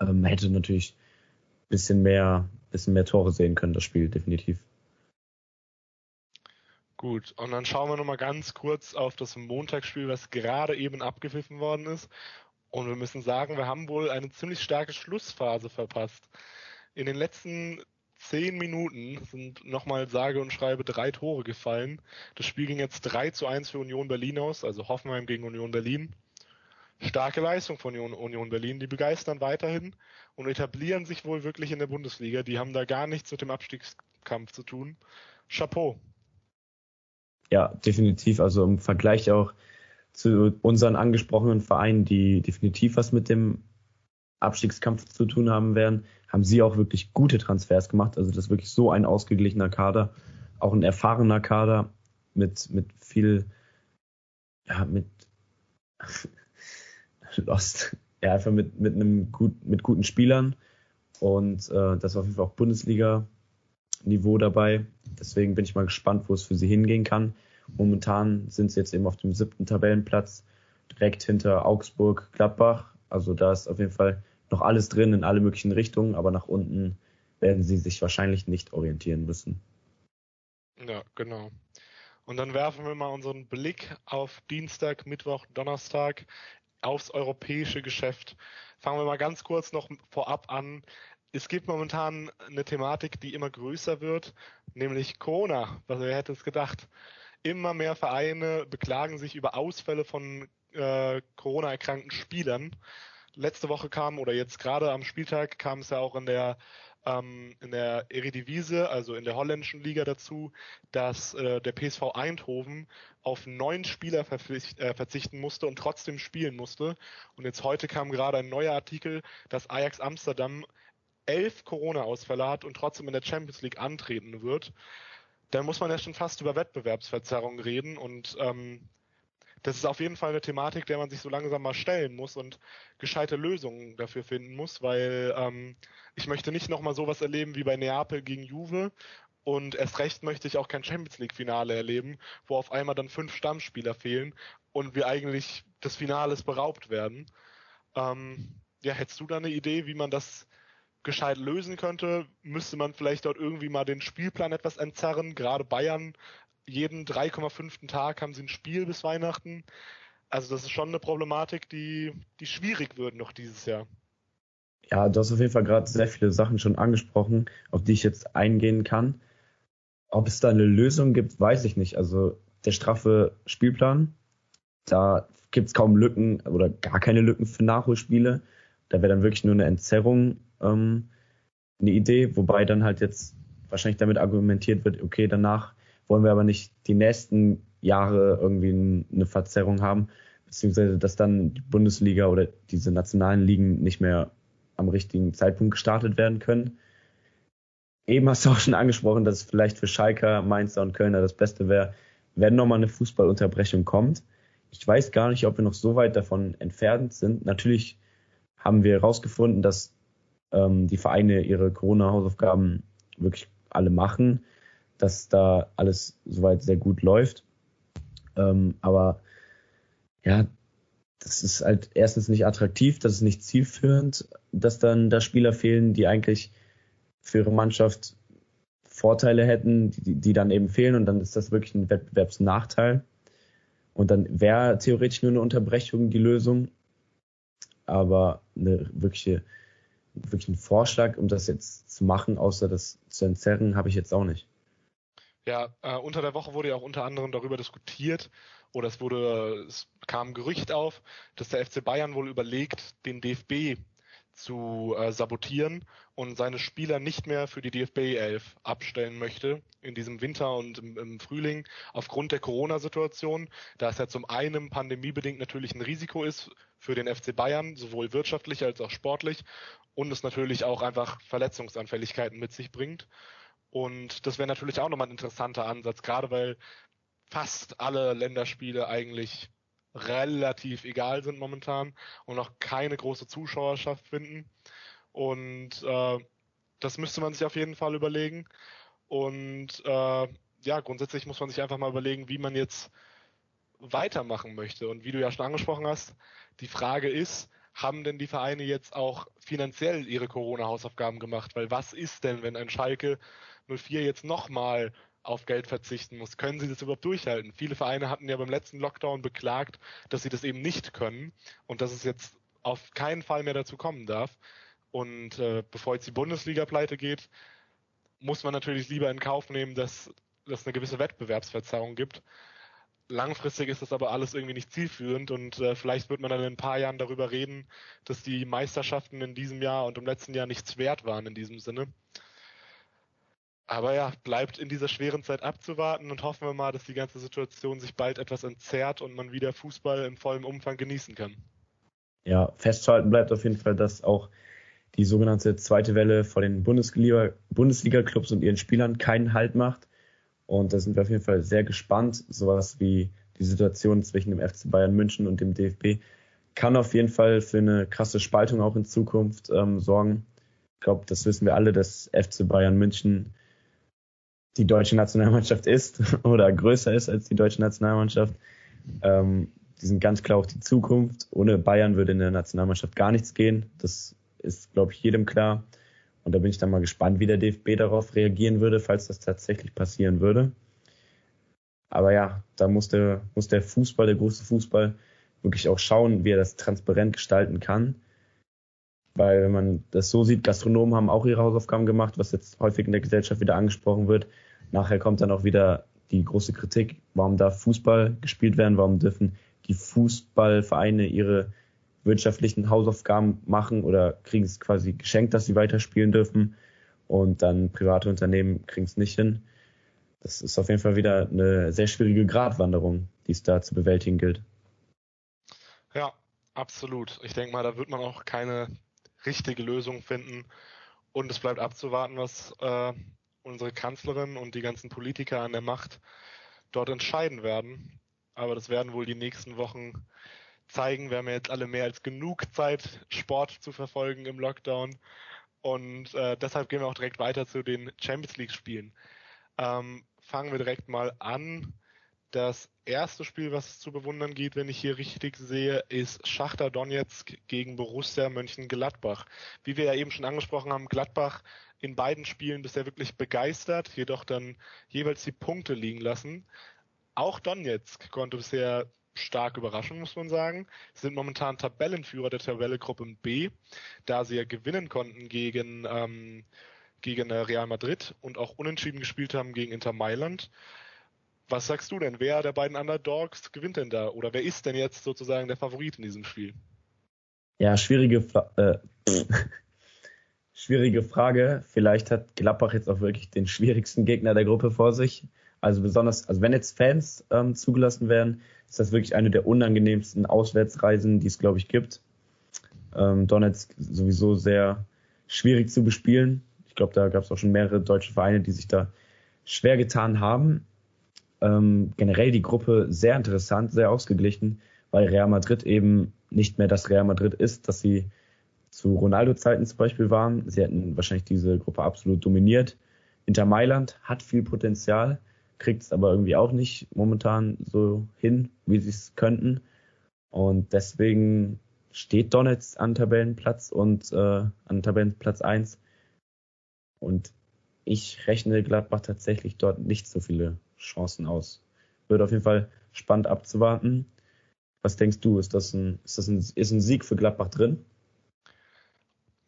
Speaker 3: Ähm, hätte natürlich ein bisschen mehr, bisschen mehr Tore sehen können, das Spiel, definitiv.
Speaker 2: Gut, und dann schauen wir nochmal ganz kurz auf das Montagsspiel, was gerade eben abgepfiffen worden ist. Und wir müssen sagen, wir haben wohl eine ziemlich starke Schlussphase verpasst. In den letzten zehn Minuten sind nochmal sage und schreibe drei Tore gefallen. Das Spiel ging jetzt 3 zu 1 für Union Berlin aus, also Hoffenheim gegen Union Berlin starke Leistung von Union Berlin. Die begeistern weiterhin und etablieren sich wohl wirklich in der Bundesliga. Die haben da gar nichts mit dem Abstiegskampf zu tun. Chapeau.
Speaker 3: Ja, definitiv. Also im Vergleich auch zu unseren angesprochenen Vereinen, die definitiv was mit dem Abstiegskampf zu tun haben werden, haben sie auch wirklich gute Transfers gemacht. Also das ist wirklich so ein ausgeglichener Kader, auch ein erfahrener Kader mit, mit viel, ja, mit Lost. Ja, einfach mit, mit einem gut, mit guten Spielern. Und äh, das war auf jeden Fall auch Bundesliga-Niveau dabei. Deswegen bin ich mal gespannt, wo es für sie hingehen kann. Momentan sind sie jetzt eben auf dem siebten Tabellenplatz, direkt hinter Augsburg, Gladbach. Also da ist auf jeden Fall noch alles drin in alle möglichen Richtungen, aber nach unten werden sie sich wahrscheinlich nicht orientieren müssen.
Speaker 2: Ja, genau. Und dann werfen wir mal unseren Blick auf Dienstag, Mittwoch, Donnerstag aufs europäische Geschäft. Fangen wir mal ganz kurz noch vorab an. Es gibt momentan eine Thematik, die immer größer wird, nämlich Corona. Was wer hätte es gedacht? Immer mehr Vereine beklagen sich über Ausfälle von äh, Corona-erkrankten Spielern. Letzte Woche kam oder jetzt gerade am Spieltag kam es ja auch in der ähm, in der Eredivisie, also in der holländischen Liga dazu, dass äh, der PSV Eindhoven auf neun Spieler äh, verzichten musste und trotzdem spielen musste. Und jetzt heute kam gerade ein neuer Artikel, dass Ajax Amsterdam elf Corona-Ausfälle hat und trotzdem in der Champions League antreten wird. Da muss man ja schon fast über Wettbewerbsverzerrung reden und ähm, das ist auf jeden Fall eine Thematik, der man sich so langsam mal stellen muss und gescheite Lösungen dafür finden muss, weil ähm, ich möchte nicht nochmal sowas erleben wie bei Neapel gegen Juve und erst recht möchte ich auch kein Champions League Finale erleben, wo auf einmal dann fünf Stammspieler fehlen und wir eigentlich des Finales beraubt werden. Ähm, ja, hättest du da eine Idee, wie man das gescheit lösen könnte? Müsste man vielleicht dort irgendwie mal den Spielplan etwas entzerren? Gerade Bayern jeden 3,5. Tag haben sie ein Spiel bis Weihnachten. Also das ist schon eine Problematik, die, die schwierig wird noch dieses Jahr.
Speaker 3: Ja, du hast auf jeden Fall gerade sehr viele Sachen schon angesprochen, auf die ich jetzt eingehen kann. Ob es da eine Lösung gibt, weiß ich nicht. Also der straffe Spielplan, da gibt es kaum Lücken oder gar keine Lücken für Nachholspiele. Da wäre dann wirklich nur eine Entzerrung ähm, eine Idee, wobei dann halt jetzt wahrscheinlich damit argumentiert wird, okay, danach wollen wir aber nicht die nächsten Jahre irgendwie eine Verzerrung haben, beziehungsweise dass dann die Bundesliga oder diese nationalen Ligen nicht mehr am richtigen Zeitpunkt gestartet werden können. Eben hast du auch schon angesprochen, dass es vielleicht für Schalker, Mainzer und Kölner das Beste wäre, wenn nochmal eine Fußballunterbrechung kommt. Ich weiß gar nicht, ob wir noch so weit davon entfernt sind. Natürlich haben wir herausgefunden, dass ähm, die Vereine ihre Corona-Hausaufgaben wirklich alle machen, dass da alles soweit sehr gut läuft. Ähm, aber ja, das ist halt erstens nicht attraktiv, das ist nicht zielführend, dass dann da Spieler fehlen, die eigentlich für ihre Mannschaft Vorteile hätten, die, die dann eben fehlen und dann ist das wirklich ein Wettbewerbsnachteil. Und dann wäre theoretisch nur eine Unterbrechung die Lösung. Aber eine wirkliche, wirklich einen Vorschlag, um das jetzt zu machen, außer das zu entzerren, habe ich jetzt auch nicht.
Speaker 2: Ja, äh, unter der Woche wurde ja auch unter anderem darüber diskutiert, oder es wurde, es kam Gerücht auf, dass der FC Bayern wohl überlegt, den DFB zu äh, sabotieren und seine Spieler nicht mehr für die DFB 11 abstellen möchte in diesem Winter und im, im Frühling aufgrund der Corona-Situation, da es ja zum einen pandemiebedingt natürlich ein Risiko ist für den FC Bayern, sowohl wirtschaftlich als auch sportlich und es natürlich auch einfach Verletzungsanfälligkeiten mit sich bringt. Und das wäre natürlich auch nochmal ein interessanter Ansatz, gerade weil fast alle Länderspiele eigentlich relativ egal sind momentan und noch keine große Zuschauerschaft finden. Und äh, das müsste man sich auf jeden Fall überlegen. Und äh, ja, grundsätzlich muss man sich einfach mal überlegen, wie man jetzt weitermachen möchte. Und wie du ja schon angesprochen hast, die Frage ist, haben denn die Vereine jetzt auch finanziell ihre Corona-Hausaufgaben gemacht? Weil was ist denn, wenn ein Schalke 04 jetzt nochmal auf Geld verzichten muss. Können sie das überhaupt durchhalten? Viele Vereine hatten ja beim letzten Lockdown beklagt, dass sie das eben nicht können und dass es jetzt auf keinen Fall mehr dazu kommen darf. Und äh, bevor jetzt die Bundesliga pleite geht, muss man natürlich lieber in Kauf nehmen, dass es eine gewisse Wettbewerbsverzerrung gibt. Langfristig ist das aber alles irgendwie nicht zielführend und äh, vielleicht wird man dann in ein paar Jahren darüber reden, dass die Meisterschaften in diesem Jahr und im letzten Jahr nichts wert waren in diesem Sinne. Aber ja, bleibt in dieser schweren Zeit abzuwarten und hoffen wir mal, dass die ganze Situation sich bald etwas entzerrt und man wieder Fußball im vollen Umfang genießen kann.
Speaker 3: Ja, festzuhalten bleibt auf jeden Fall, dass auch die sogenannte zweite Welle vor den Bundesliga, Bundesliga-Clubs und ihren Spielern keinen Halt macht. Und da sind wir auf jeden Fall sehr gespannt. Sowas wie die Situation zwischen dem FC Bayern München und dem DFB kann auf jeden Fall für eine krasse Spaltung auch in Zukunft ähm, sorgen. Ich glaube, das wissen wir alle, dass FC Bayern München die deutsche Nationalmannschaft ist oder größer ist als die deutsche Nationalmannschaft. Ähm, die sind ganz klar auch die Zukunft. Ohne Bayern würde in der Nationalmannschaft gar nichts gehen. Das ist, glaube ich, jedem klar. Und da bin ich dann mal gespannt, wie der DFB darauf reagieren würde, falls das tatsächlich passieren würde. Aber ja, da muss der, muss der Fußball, der große Fußball, wirklich auch schauen, wie er das transparent gestalten kann. Weil wenn man das so sieht, Gastronomen haben auch ihre Hausaufgaben gemacht, was jetzt häufig in der Gesellschaft wieder angesprochen wird. Nachher kommt dann auch wieder die große Kritik, warum darf Fußball gespielt werden, warum dürfen die Fußballvereine ihre wirtschaftlichen Hausaufgaben machen oder kriegen es quasi geschenkt, dass sie weiterspielen dürfen und dann private Unternehmen kriegen es nicht hin. Das ist auf jeden Fall wieder eine sehr schwierige Gratwanderung, die es da zu bewältigen gilt.
Speaker 2: Ja, absolut. Ich denke mal, da wird man auch keine richtige Lösung finden. Und es bleibt abzuwarten, was äh, unsere Kanzlerin und die ganzen Politiker an der Macht dort entscheiden werden. Aber das werden wohl die nächsten Wochen zeigen. Wir haben ja jetzt alle mehr als genug Zeit, Sport zu verfolgen im Lockdown. Und äh, deshalb gehen wir auch direkt weiter zu den Champions League Spielen. Ähm, fangen wir direkt mal an das erste Spiel, was es zu bewundern geht, wenn ich hier richtig sehe, ist Schachter Donetsk gegen Borussia Mönchengladbach. Wie wir ja eben schon angesprochen haben, Gladbach in beiden Spielen bisher wirklich begeistert, jedoch dann jeweils die Punkte liegen lassen. Auch Donetsk konnte bisher stark überraschen, muss man sagen. Sie sind momentan Tabellenführer der Tabelle Gruppe B, da sie ja gewinnen konnten gegen, ähm, gegen äh, Real Madrid und auch unentschieden gespielt haben gegen Inter Mailand. Was sagst du denn? Wer der beiden Underdogs gewinnt denn da? Oder wer ist denn jetzt sozusagen der Favorit in diesem Spiel?
Speaker 3: Ja, schwierige, äh, schwierige Frage. Vielleicht hat Gladbach jetzt auch wirklich den schwierigsten Gegner der Gruppe vor sich. Also besonders, also wenn jetzt Fans ähm, zugelassen werden, ist das wirklich eine der unangenehmsten Auswärtsreisen, die es, glaube ich, gibt. Ähm, Donetsk sowieso sehr schwierig zu bespielen. Ich glaube, da gab es auch schon mehrere deutsche Vereine, die sich da schwer getan haben. Ähm, generell die Gruppe sehr interessant, sehr ausgeglichen, weil Real Madrid eben nicht mehr das Real Madrid ist, das sie zu Ronaldo-Zeiten zum Beispiel waren. Sie hätten wahrscheinlich diese Gruppe absolut dominiert. Inter Mailand hat viel Potenzial, kriegt es aber irgendwie auch nicht momentan so hin, wie sie es könnten. Und deswegen steht Donetsk an Tabellenplatz und äh, an Tabellenplatz 1. Und ich rechne Gladbach tatsächlich dort nicht so viele Chancen aus. Wird auf jeden Fall spannend abzuwarten. Was denkst du? Ist das ein, ist das ein, ist ein Sieg für Gladbach drin?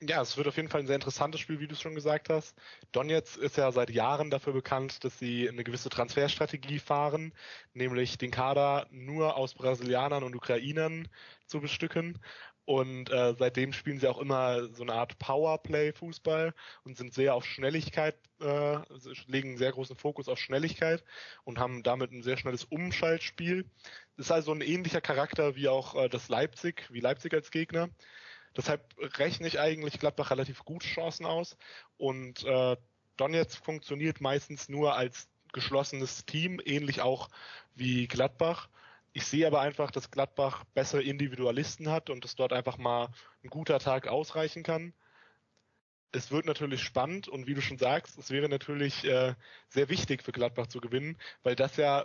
Speaker 2: Ja, es wird auf jeden Fall ein sehr interessantes Spiel, wie du es schon gesagt hast. Donetsk ist ja seit Jahren dafür bekannt, dass sie eine gewisse Transferstrategie fahren, nämlich den Kader nur aus Brasilianern und Ukrainern zu bestücken. Und äh, seitdem spielen sie auch immer so eine Art Powerplay-Fußball und sind sehr auf Schnelligkeit, äh, legen einen sehr großen Fokus auf Schnelligkeit und haben damit ein sehr schnelles Umschaltspiel. Ist also ein ähnlicher Charakter wie auch äh, das Leipzig, wie Leipzig als Gegner. Deshalb rechne ich eigentlich Gladbach relativ gute Chancen aus. Und äh, Donetsk funktioniert meistens nur als geschlossenes Team, ähnlich auch wie Gladbach. Ich sehe aber einfach, dass Gladbach bessere Individualisten hat und dass dort einfach mal ein guter Tag ausreichen kann. Es wird natürlich spannend und wie du schon sagst, es wäre natürlich äh, sehr wichtig für Gladbach zu gewinnen, weil das ja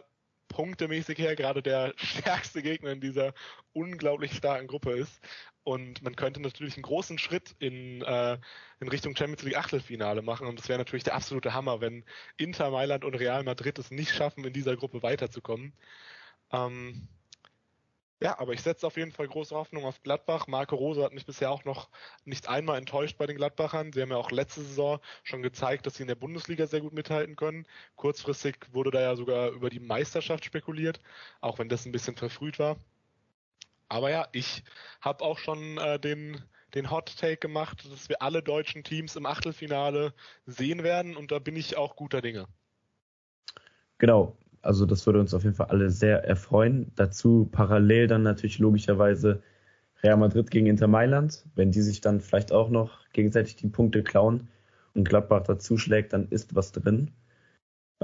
Speaker 2: punktemäßig her gerade der stärkste Gegner in dieser unglaublich starken Gruppe ist. Und man könnte natürlich einen großen Schritt in, äh, in Richtung Champions League Achtelfinale machen. Und das wäre natürlich der absolute Hammer, wenn Inter Mailand und Real Madrid es nicht schaffen, in dieser Gruppe weiterzukommen. Ähm, ja, aber ich setze auf jeden Fall große Hoffnung auf Gladbach. Marco Rose hat mich bisher auch noch nicht einmal enttäuscht bei den Gladbachern. Sie haben ja auch letzte Saison schon gezeigt, dass sie in der Bundesliga sehr gut mithalten können. Kurzfristig wurde da ja sogar über die Meisterschaft spekuliert, auch wenn das ein bisschen verfrüht war. Aber ja, ich habe auch schon äh, den, den Hot Take gemacht, dass wir alle deutschen Teams im Achtelfinale sehen werden und da bin ich auch guter Dinge.
Speaker 3: Genau, also das würde uns auf jeden Fall alle sehr erfreuen. Dazu parallel dann natürlich logischerweise Real Madrid gegen Inter Mailand. Wenn die sich dann vielleicht auch noch gegenseitig die Punkte klauen und Gladbach dazu schlägt, dann ist was drin.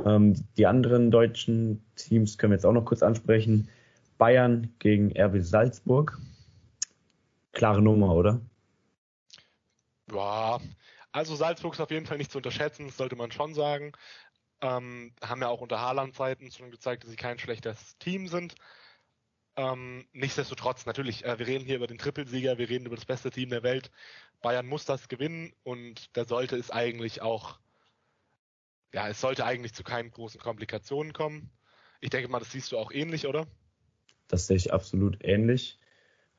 Speaker 3: Ähm, die anderen deutschen Teams können wir jetzt auch noch kurz ansprechen. Bayern gegen RB Salzburg. Klare Nummer, oder?
Speaker 2: Ja, also Salzburg ist auf jeden Fall nicht zu unterschätzen, das sollte man schon sagen. Ähm, haben ja auch unter Haaland-Zeiten schon gezeigt, dass sie kein schlechtes Team sind. Ähm, nichtsdestotrotz, natürlich, äh, wir reden hier über den Trippelsieger, wir reden über das beste Team der Welt. Bayern muss das gewinnen und da sollte es eigentlich auch, ja, es sollte eigentlich zu keinen großen Komplikationen kommen. Ich denke mal, das siehst du auch ähnlich, oder?
Speaker 3: Das sehe ich absolut ähnlich.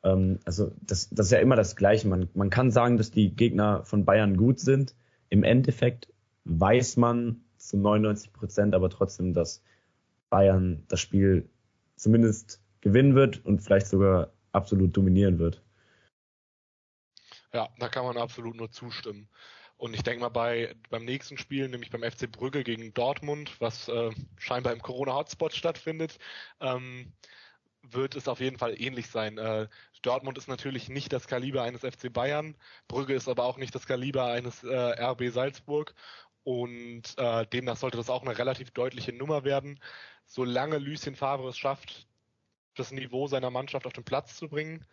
Speaker 3: Ähm, also das, das ist ja immer das Gleiche. Man, man kann sagen, dass die Gegner von Bayern gut sind. Im Endeffekt weiß man, zu 99 Prozent, aber trotzdem, dass Bayern das Spiel zumindest gewinnen wird und vielleicht sogar absolut dominieren wird.
Speaker 2: Ja, da kann man absolut nur zustimmen. Und ich denke mal bei beim nächsten Spiel, nämlich beim FC Brügge gegen Dortmund, was äh, scheinbar im Corona-Hotspot stattfindet, ähm, wird es auf jeden Fall ähnlich sein. Äh, Dortmund ist natürlich nicht das Kaliber eines FC Bayern, Brügge ist aber auch nicht das Kaliber eines äh, RB Salzburg und äh, demnach sollte das auch eine relativ deutliche Nummer werden. Solange Lucien Favre es schafft, das Niveau seiner Mannschaft auf den Platz zu bringen.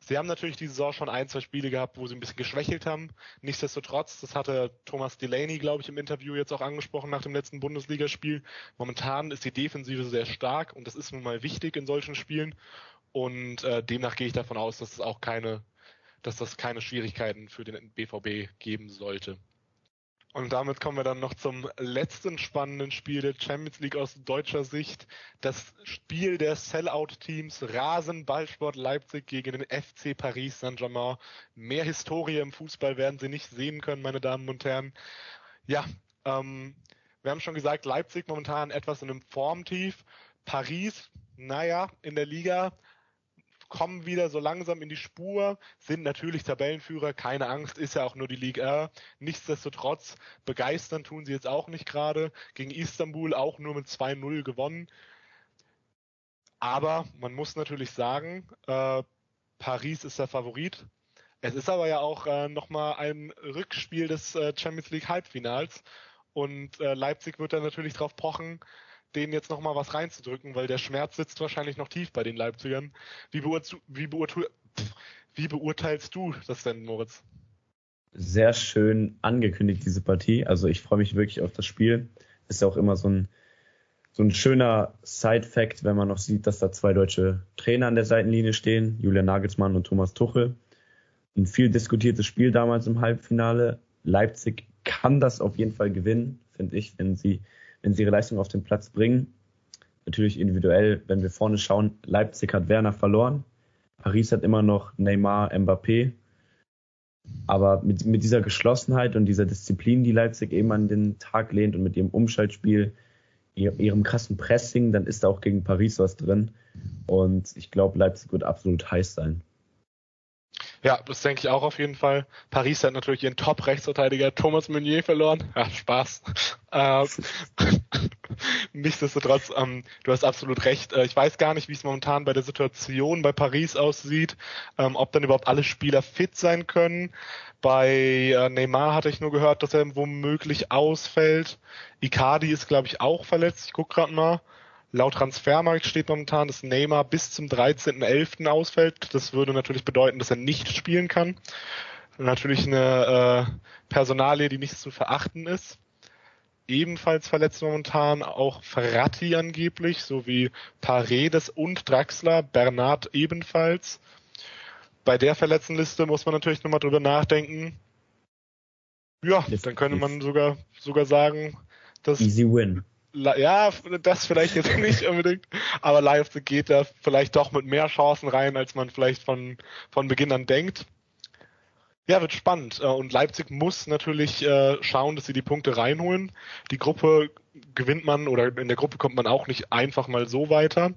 Speaker 2: Sie haben natürlich diese Saison schon ein, zwei Spiele gehabt, wo sie ein bisschen geschwächelt haben. Nichtsdestotrotz, das hatte Thomas Delaney, glaube ich, im Interview jetzt auch angesprochen nach dem letzten Bundesligaspiel. Momentan ist die Defensive sehr stark und das ist nun mal wichtig in solchen Spielen. Und äh, demnach gehe ich davon aus, dass es auch keine, dass das keine Schwierigkeiten für den BVB geben sollte. Und damit kommen wir dann noch zum letzten spannenden Spiel der Champions League aus deutscher Sicht. Das Spiel der Sellout-Teams Rasenballsport Leipzig gegen den FC Paris Saint-Germain. Mehr Historie im Fußball werden Sie nicht sehen können, meine Damen und Herren. Ja, ähm, wir haben schon gesagt, Leipzig momentan etwas in einem Formtief. Paris, naja, in der Liga kommen wieder so langsam in die Spur, sind natürlich Tabellenführer, keine Angst, ist ja auch nur die Liga. Nichtsdestotrotz begeistern tun sie jetzt auch nicht gerade. Gegen Istanbul auch nur mit 2-0 gewonnen. Aber man muss natürlich sagen, äh, Paris ist der Favorit. Es ist aber ja auch äh, nochmal ein Rückspiel des äh, Champions League Halbfinals. Und äh, Leipzig wird dann natürlich darauf pochen, denen jetzt nochmal was reinzudrücken, weil der Schmerz sitzt wahrscheinlich noch tief bei den Leipzigern. Wie, beurte wie, beurte wie beurteilst du das denn, Moritz?
Speaker 3: Sehr schön angekündigt, diese Partie. Also ich freue mich wirklich auf das Spiel. Ist ja auch immer so ein, so ein schöner Side-Fact, wenn man noch sieht, dass da zwei deutsche Trainer an der Seitenlinie stehen, Julian Nagelsmann und Thomas Tuchel. Ein viel diskutiertes Spiel damals im Halbfinale. Leipzig kann das auf jeden Fall gewinnen, finde ich, wenn sie wenn sie ihre Leistung auf den Platz bringen. Natürlich individuell, wenn wir vorne schauen, Leipzig hat Werner verloren, Paris hat immer noch Neymar, Mbappé. Aber mit, mit dieser Geschlossenheit und dieser Disziplin, die Leipzig eben an den Tag lehnt und mit ihrem Umschaltspiel, ihrem krassen Pressing, dann ist da auch gegen Paris was drin. Und ich glaube, Leipzig wird absolut heiß sein.
Speaker 2: Ja, das denke ich auch auf jeden Fall. Paris hat natürlich ihren Top-Rechtsverteidiger Thomas Meunier verloren. Ja, Spaß. Äh, nichtsdestotrotz, ähm, du hast absolut recht. Äh, ich weiß gar nicht, wie es momentan bei der Situation bei Paris aussieht, ähm, ob dann überhaupt alle Spieler fit sein können. Bei äh, Neymar hatte ich nur gehört, dass er womöglich ausfällt. Icardi ist, glaube ich, auch verletzt. Ich guck gerade mal. Laut Transfermarkt steht momentan, dass Neymar bis zum 13.11. ausfällt. Das würde natürlich bedeuten, dass er nicht spielen kann. Natürlich eine äh, Personalie, die nicht zu verachten ist. Ebenfalls verletzt momentan auch Ferrati angeblich, sowie Paredes und Draxler, Bernard ebenfalls. Bei der Verletztenliste muss man natürlich nochmal drüber nachdenken. Ja, dann könnte man sogar, sogar sagen, dass
Speaker 3: Easy win
Speaker 2: ja, das vielleicht jetzt nicht unbedingt, aber Leipzig geht da vielleicht doch mit mehr Chancen rein, als man vielleicht von, von Beginn an denkt. Ja, wird spannend. Äh, und Leipzig muss natürlich äh, schauen, dass sie die Punkte reinholen. Die Gruppe gewinnt man oder in der Gruppe kommt man auch nicht einfach mal so weiter.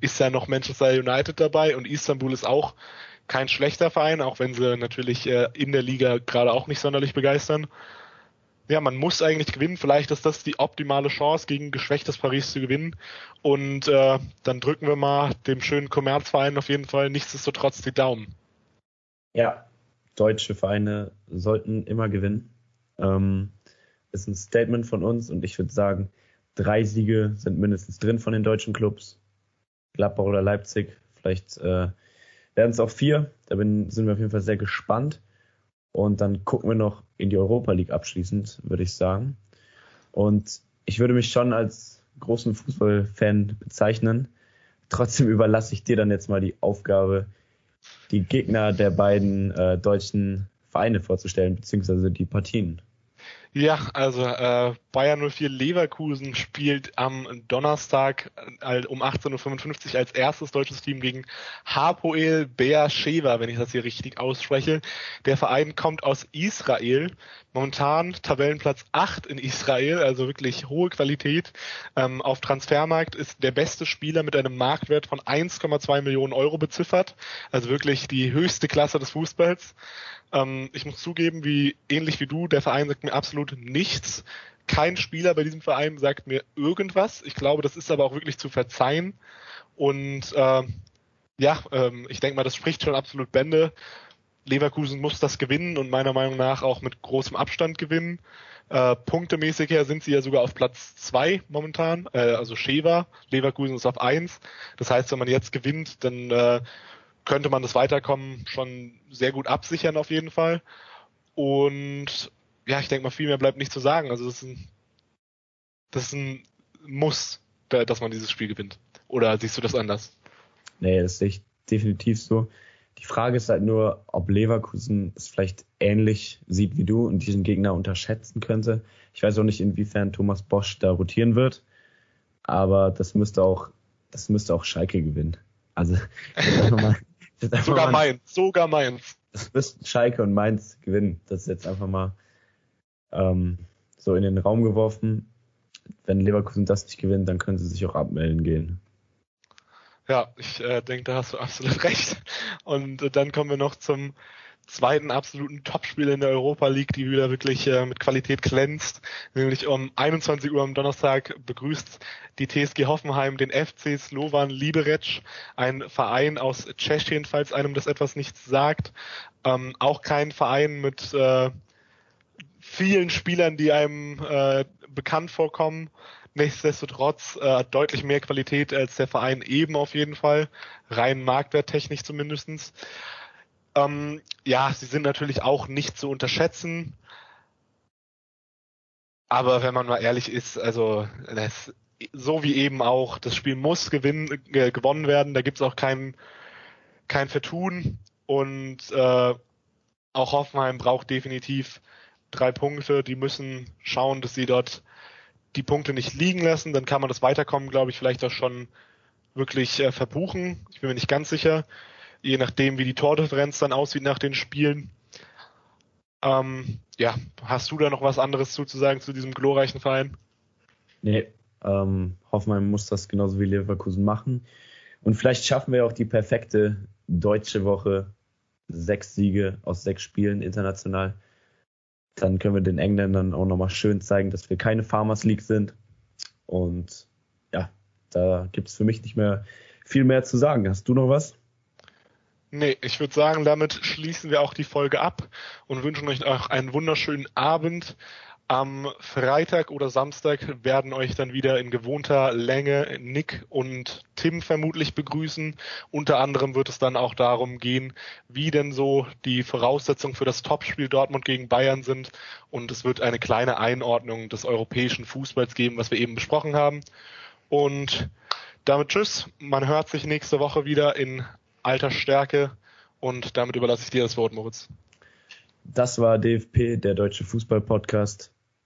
Speaker 2: Ist ja noch Manchester United dabei und Istanbul ist auch kein schlechter Verein, auch wenn sie natürlich äh, in der Liga gerade auch nicht sonderlich begeistern ja, man muss eigentlich gewinnen. Vielleicht ist das die optimale Chance, gegen geschwächtes Paris zu gewinnen. Und äh, dann drücken wir mal dem schönen Kommerzverein auf jeden Fall nichtsdestotrotz die Daumen.
Speaker 3: Ja, deutsche Vereine sollten immer gewinnen. Ähm, ist ein Statement von uns und ich würde sagen, drei Siege sind mindestens drin von den deutschen Clubs. Gladbach oder Leipzig. Vielleicht äh, werden es auch vier. Da bin, sind wir auf jeden Fall sehr gespannt. Und dann gucken wir noch in die Europa League abschließend, würde ich sagen. Und ich würde mich schon als großen Fußballfan bezeichnen. Trotzdem überlasse ich dir dann jetzt mal die Aufgabe, die Gegner der beiden äh, deutschen Vereine vorzustellen, beziehungsweise die Partien.
Speaker 2: Ja, also äh, Bayern 04 Leverkusen spielt am Donnerstag äh, um 18.55 Uhr als erstes deutsches Team gegen Hapoel Beersheva, wenn ich das hier richtig ausspreche. Der Verein kommt aus Israel, momentan Tabellenplatz 8 in Israel, also wirklich hohe Qualität. Ähm, auf Transfermarkt ist der beste Spieler mit einem Marktwert von 1,2 Millionen Euro beziffert, also wirklich die höchste Klasse des Fußballs. Ähm, ich muss zugeben, wie ähnlich wie du, der Verein sagt mir absolut nichts. Kein Spieler bei diesem Verein sagt mir irgendwas. Ich glaube, das ist aber auch wirklich zu verzeihen. Und äh, ja, ähm, ich denke mal, das spricht schon absolut Bände. Leverkusen muss das gewinnen und meiner Meinung nach auch mit großem Abstand gewinnen. Äh, punktemäßig her sind sie ja sogar auf Platz zwei momentan, äh, also Sheva, Leverkusen ist auf eins. Das heißt, wenn man jetzt gewinnt, dann äh, könnte man das Weiterkommen schon sehr gut absichern auf jeden Fall. Und ja, ich denke mal, viel mehr bleibt nicht zu sagen. Also das ist ein, das ist ein Muss, dass man dieses Spiel gewinnt. Oder siehst du das anders?
Speaker 3: Nee, das sehe ich definitiv so. Die Frage ist halt nur, ob Leverkusen es vielleicht ähnlich sieht wie du und diesen Gegner unterschätzen könnte. Ich weiß auch nicht, inwiefern Thomas Bosch da rotieren wird, aber das müsste auch, das müsste auch Schalke gewinnen. Also
Speaker 2: mal, sogar Mainz, sogar Mainz.
Speaker 3: Das müssten Schalke und Mainz gewinnen. Das ist jetzt einfach mal ähm, so in den Raum geworfen. Wenn Leverkusen das nicht gewinnt, dann können sie sich auch abmelden gehen.
Speaker 2: Ja, ich äh, denke, da hast du absolut recht. Und äh, dann kommen wir noch zum zweiten absoluten Topspiel in der Europa League, die wieder wirklich äh, mit Qualität glänzt. Nämlich um 21 Uhr am Donnerstag begrüßt die TSG Hoffenheim den FC Slovan Liberec, ein Verein aus Tschechien, falls einem das etwas nichts sagt. Ähm, auch kein Verein mit äh, vielen Spielern, die einem äh, bekannt vorkommen. Nichtsdestotrotz äh, deutlich mehr Qualität als der Verein eben auf jeden Fall, rein marktwerttechnisch zumindestens. Ähm, ja, sie sind natürlich auch nicht zu unterschätzen. Aber wenn man mal ehrlich ist, also das, so wie eben auch, das Spiel muss gewinnen, äh, gewonnen werden, da gibt es auch kein, kein Vertun. Und äh, auch Hoffenheim braucht definitiv drei Punkte. Die müssen schauen, dass sie dort die Punkte nicht liegen lassen. Dann kann man das Weiterkommen, glaube ich, vielleicht auch schon wirklich äh, verbuchen. Ich bin mir nicht ganz sicher je nachdem, wie die Tordifferenz dann aussieht nach den Spielen. Ähm, ja, hast du da noch was anderes zuzusagen zu diesem glorreichen Verein?
Speaker 3: Nee, ähm, Hoffenheim muss das genauso wie Leverkusen machen. Und vielleicht schaffen wir auch die perfekte deutsche Woche. Sechs Siege aus sechs Spielen international. Dann können wir den Engländern auch nochmal schön zeigen, dass wir keine Farmers League sind. Und ja, da gibt es für mich nicht mehr viel mehr zu sagen. Hast du noch was?
Speaker 2: Nee, ich würde sagen, damit schließen wir auch die Folge ab und wünschen euch auch einen wunderschönen Abend. Am Freitag oder Samstag werden euch dann wieder in gewohnter Länge Nick und Tim vermutlich begrüßen. Unter anderem wird es dann auch darum gehen, wie denn so die Voraussetzungen für das Topspiel Dortmund gegen Bayern sind. Und es wird eine kleine Einordnung des europäischen Fußballs geben, was wir eben besprochen haben. Und damit tschüss. Man hört sich nächste Woche wieder in alter Stärke. Und damit überlasse ich dir das Wort, Moritz.
Speaker 3: Das war DFP, der Deutsche Fußball Podcast.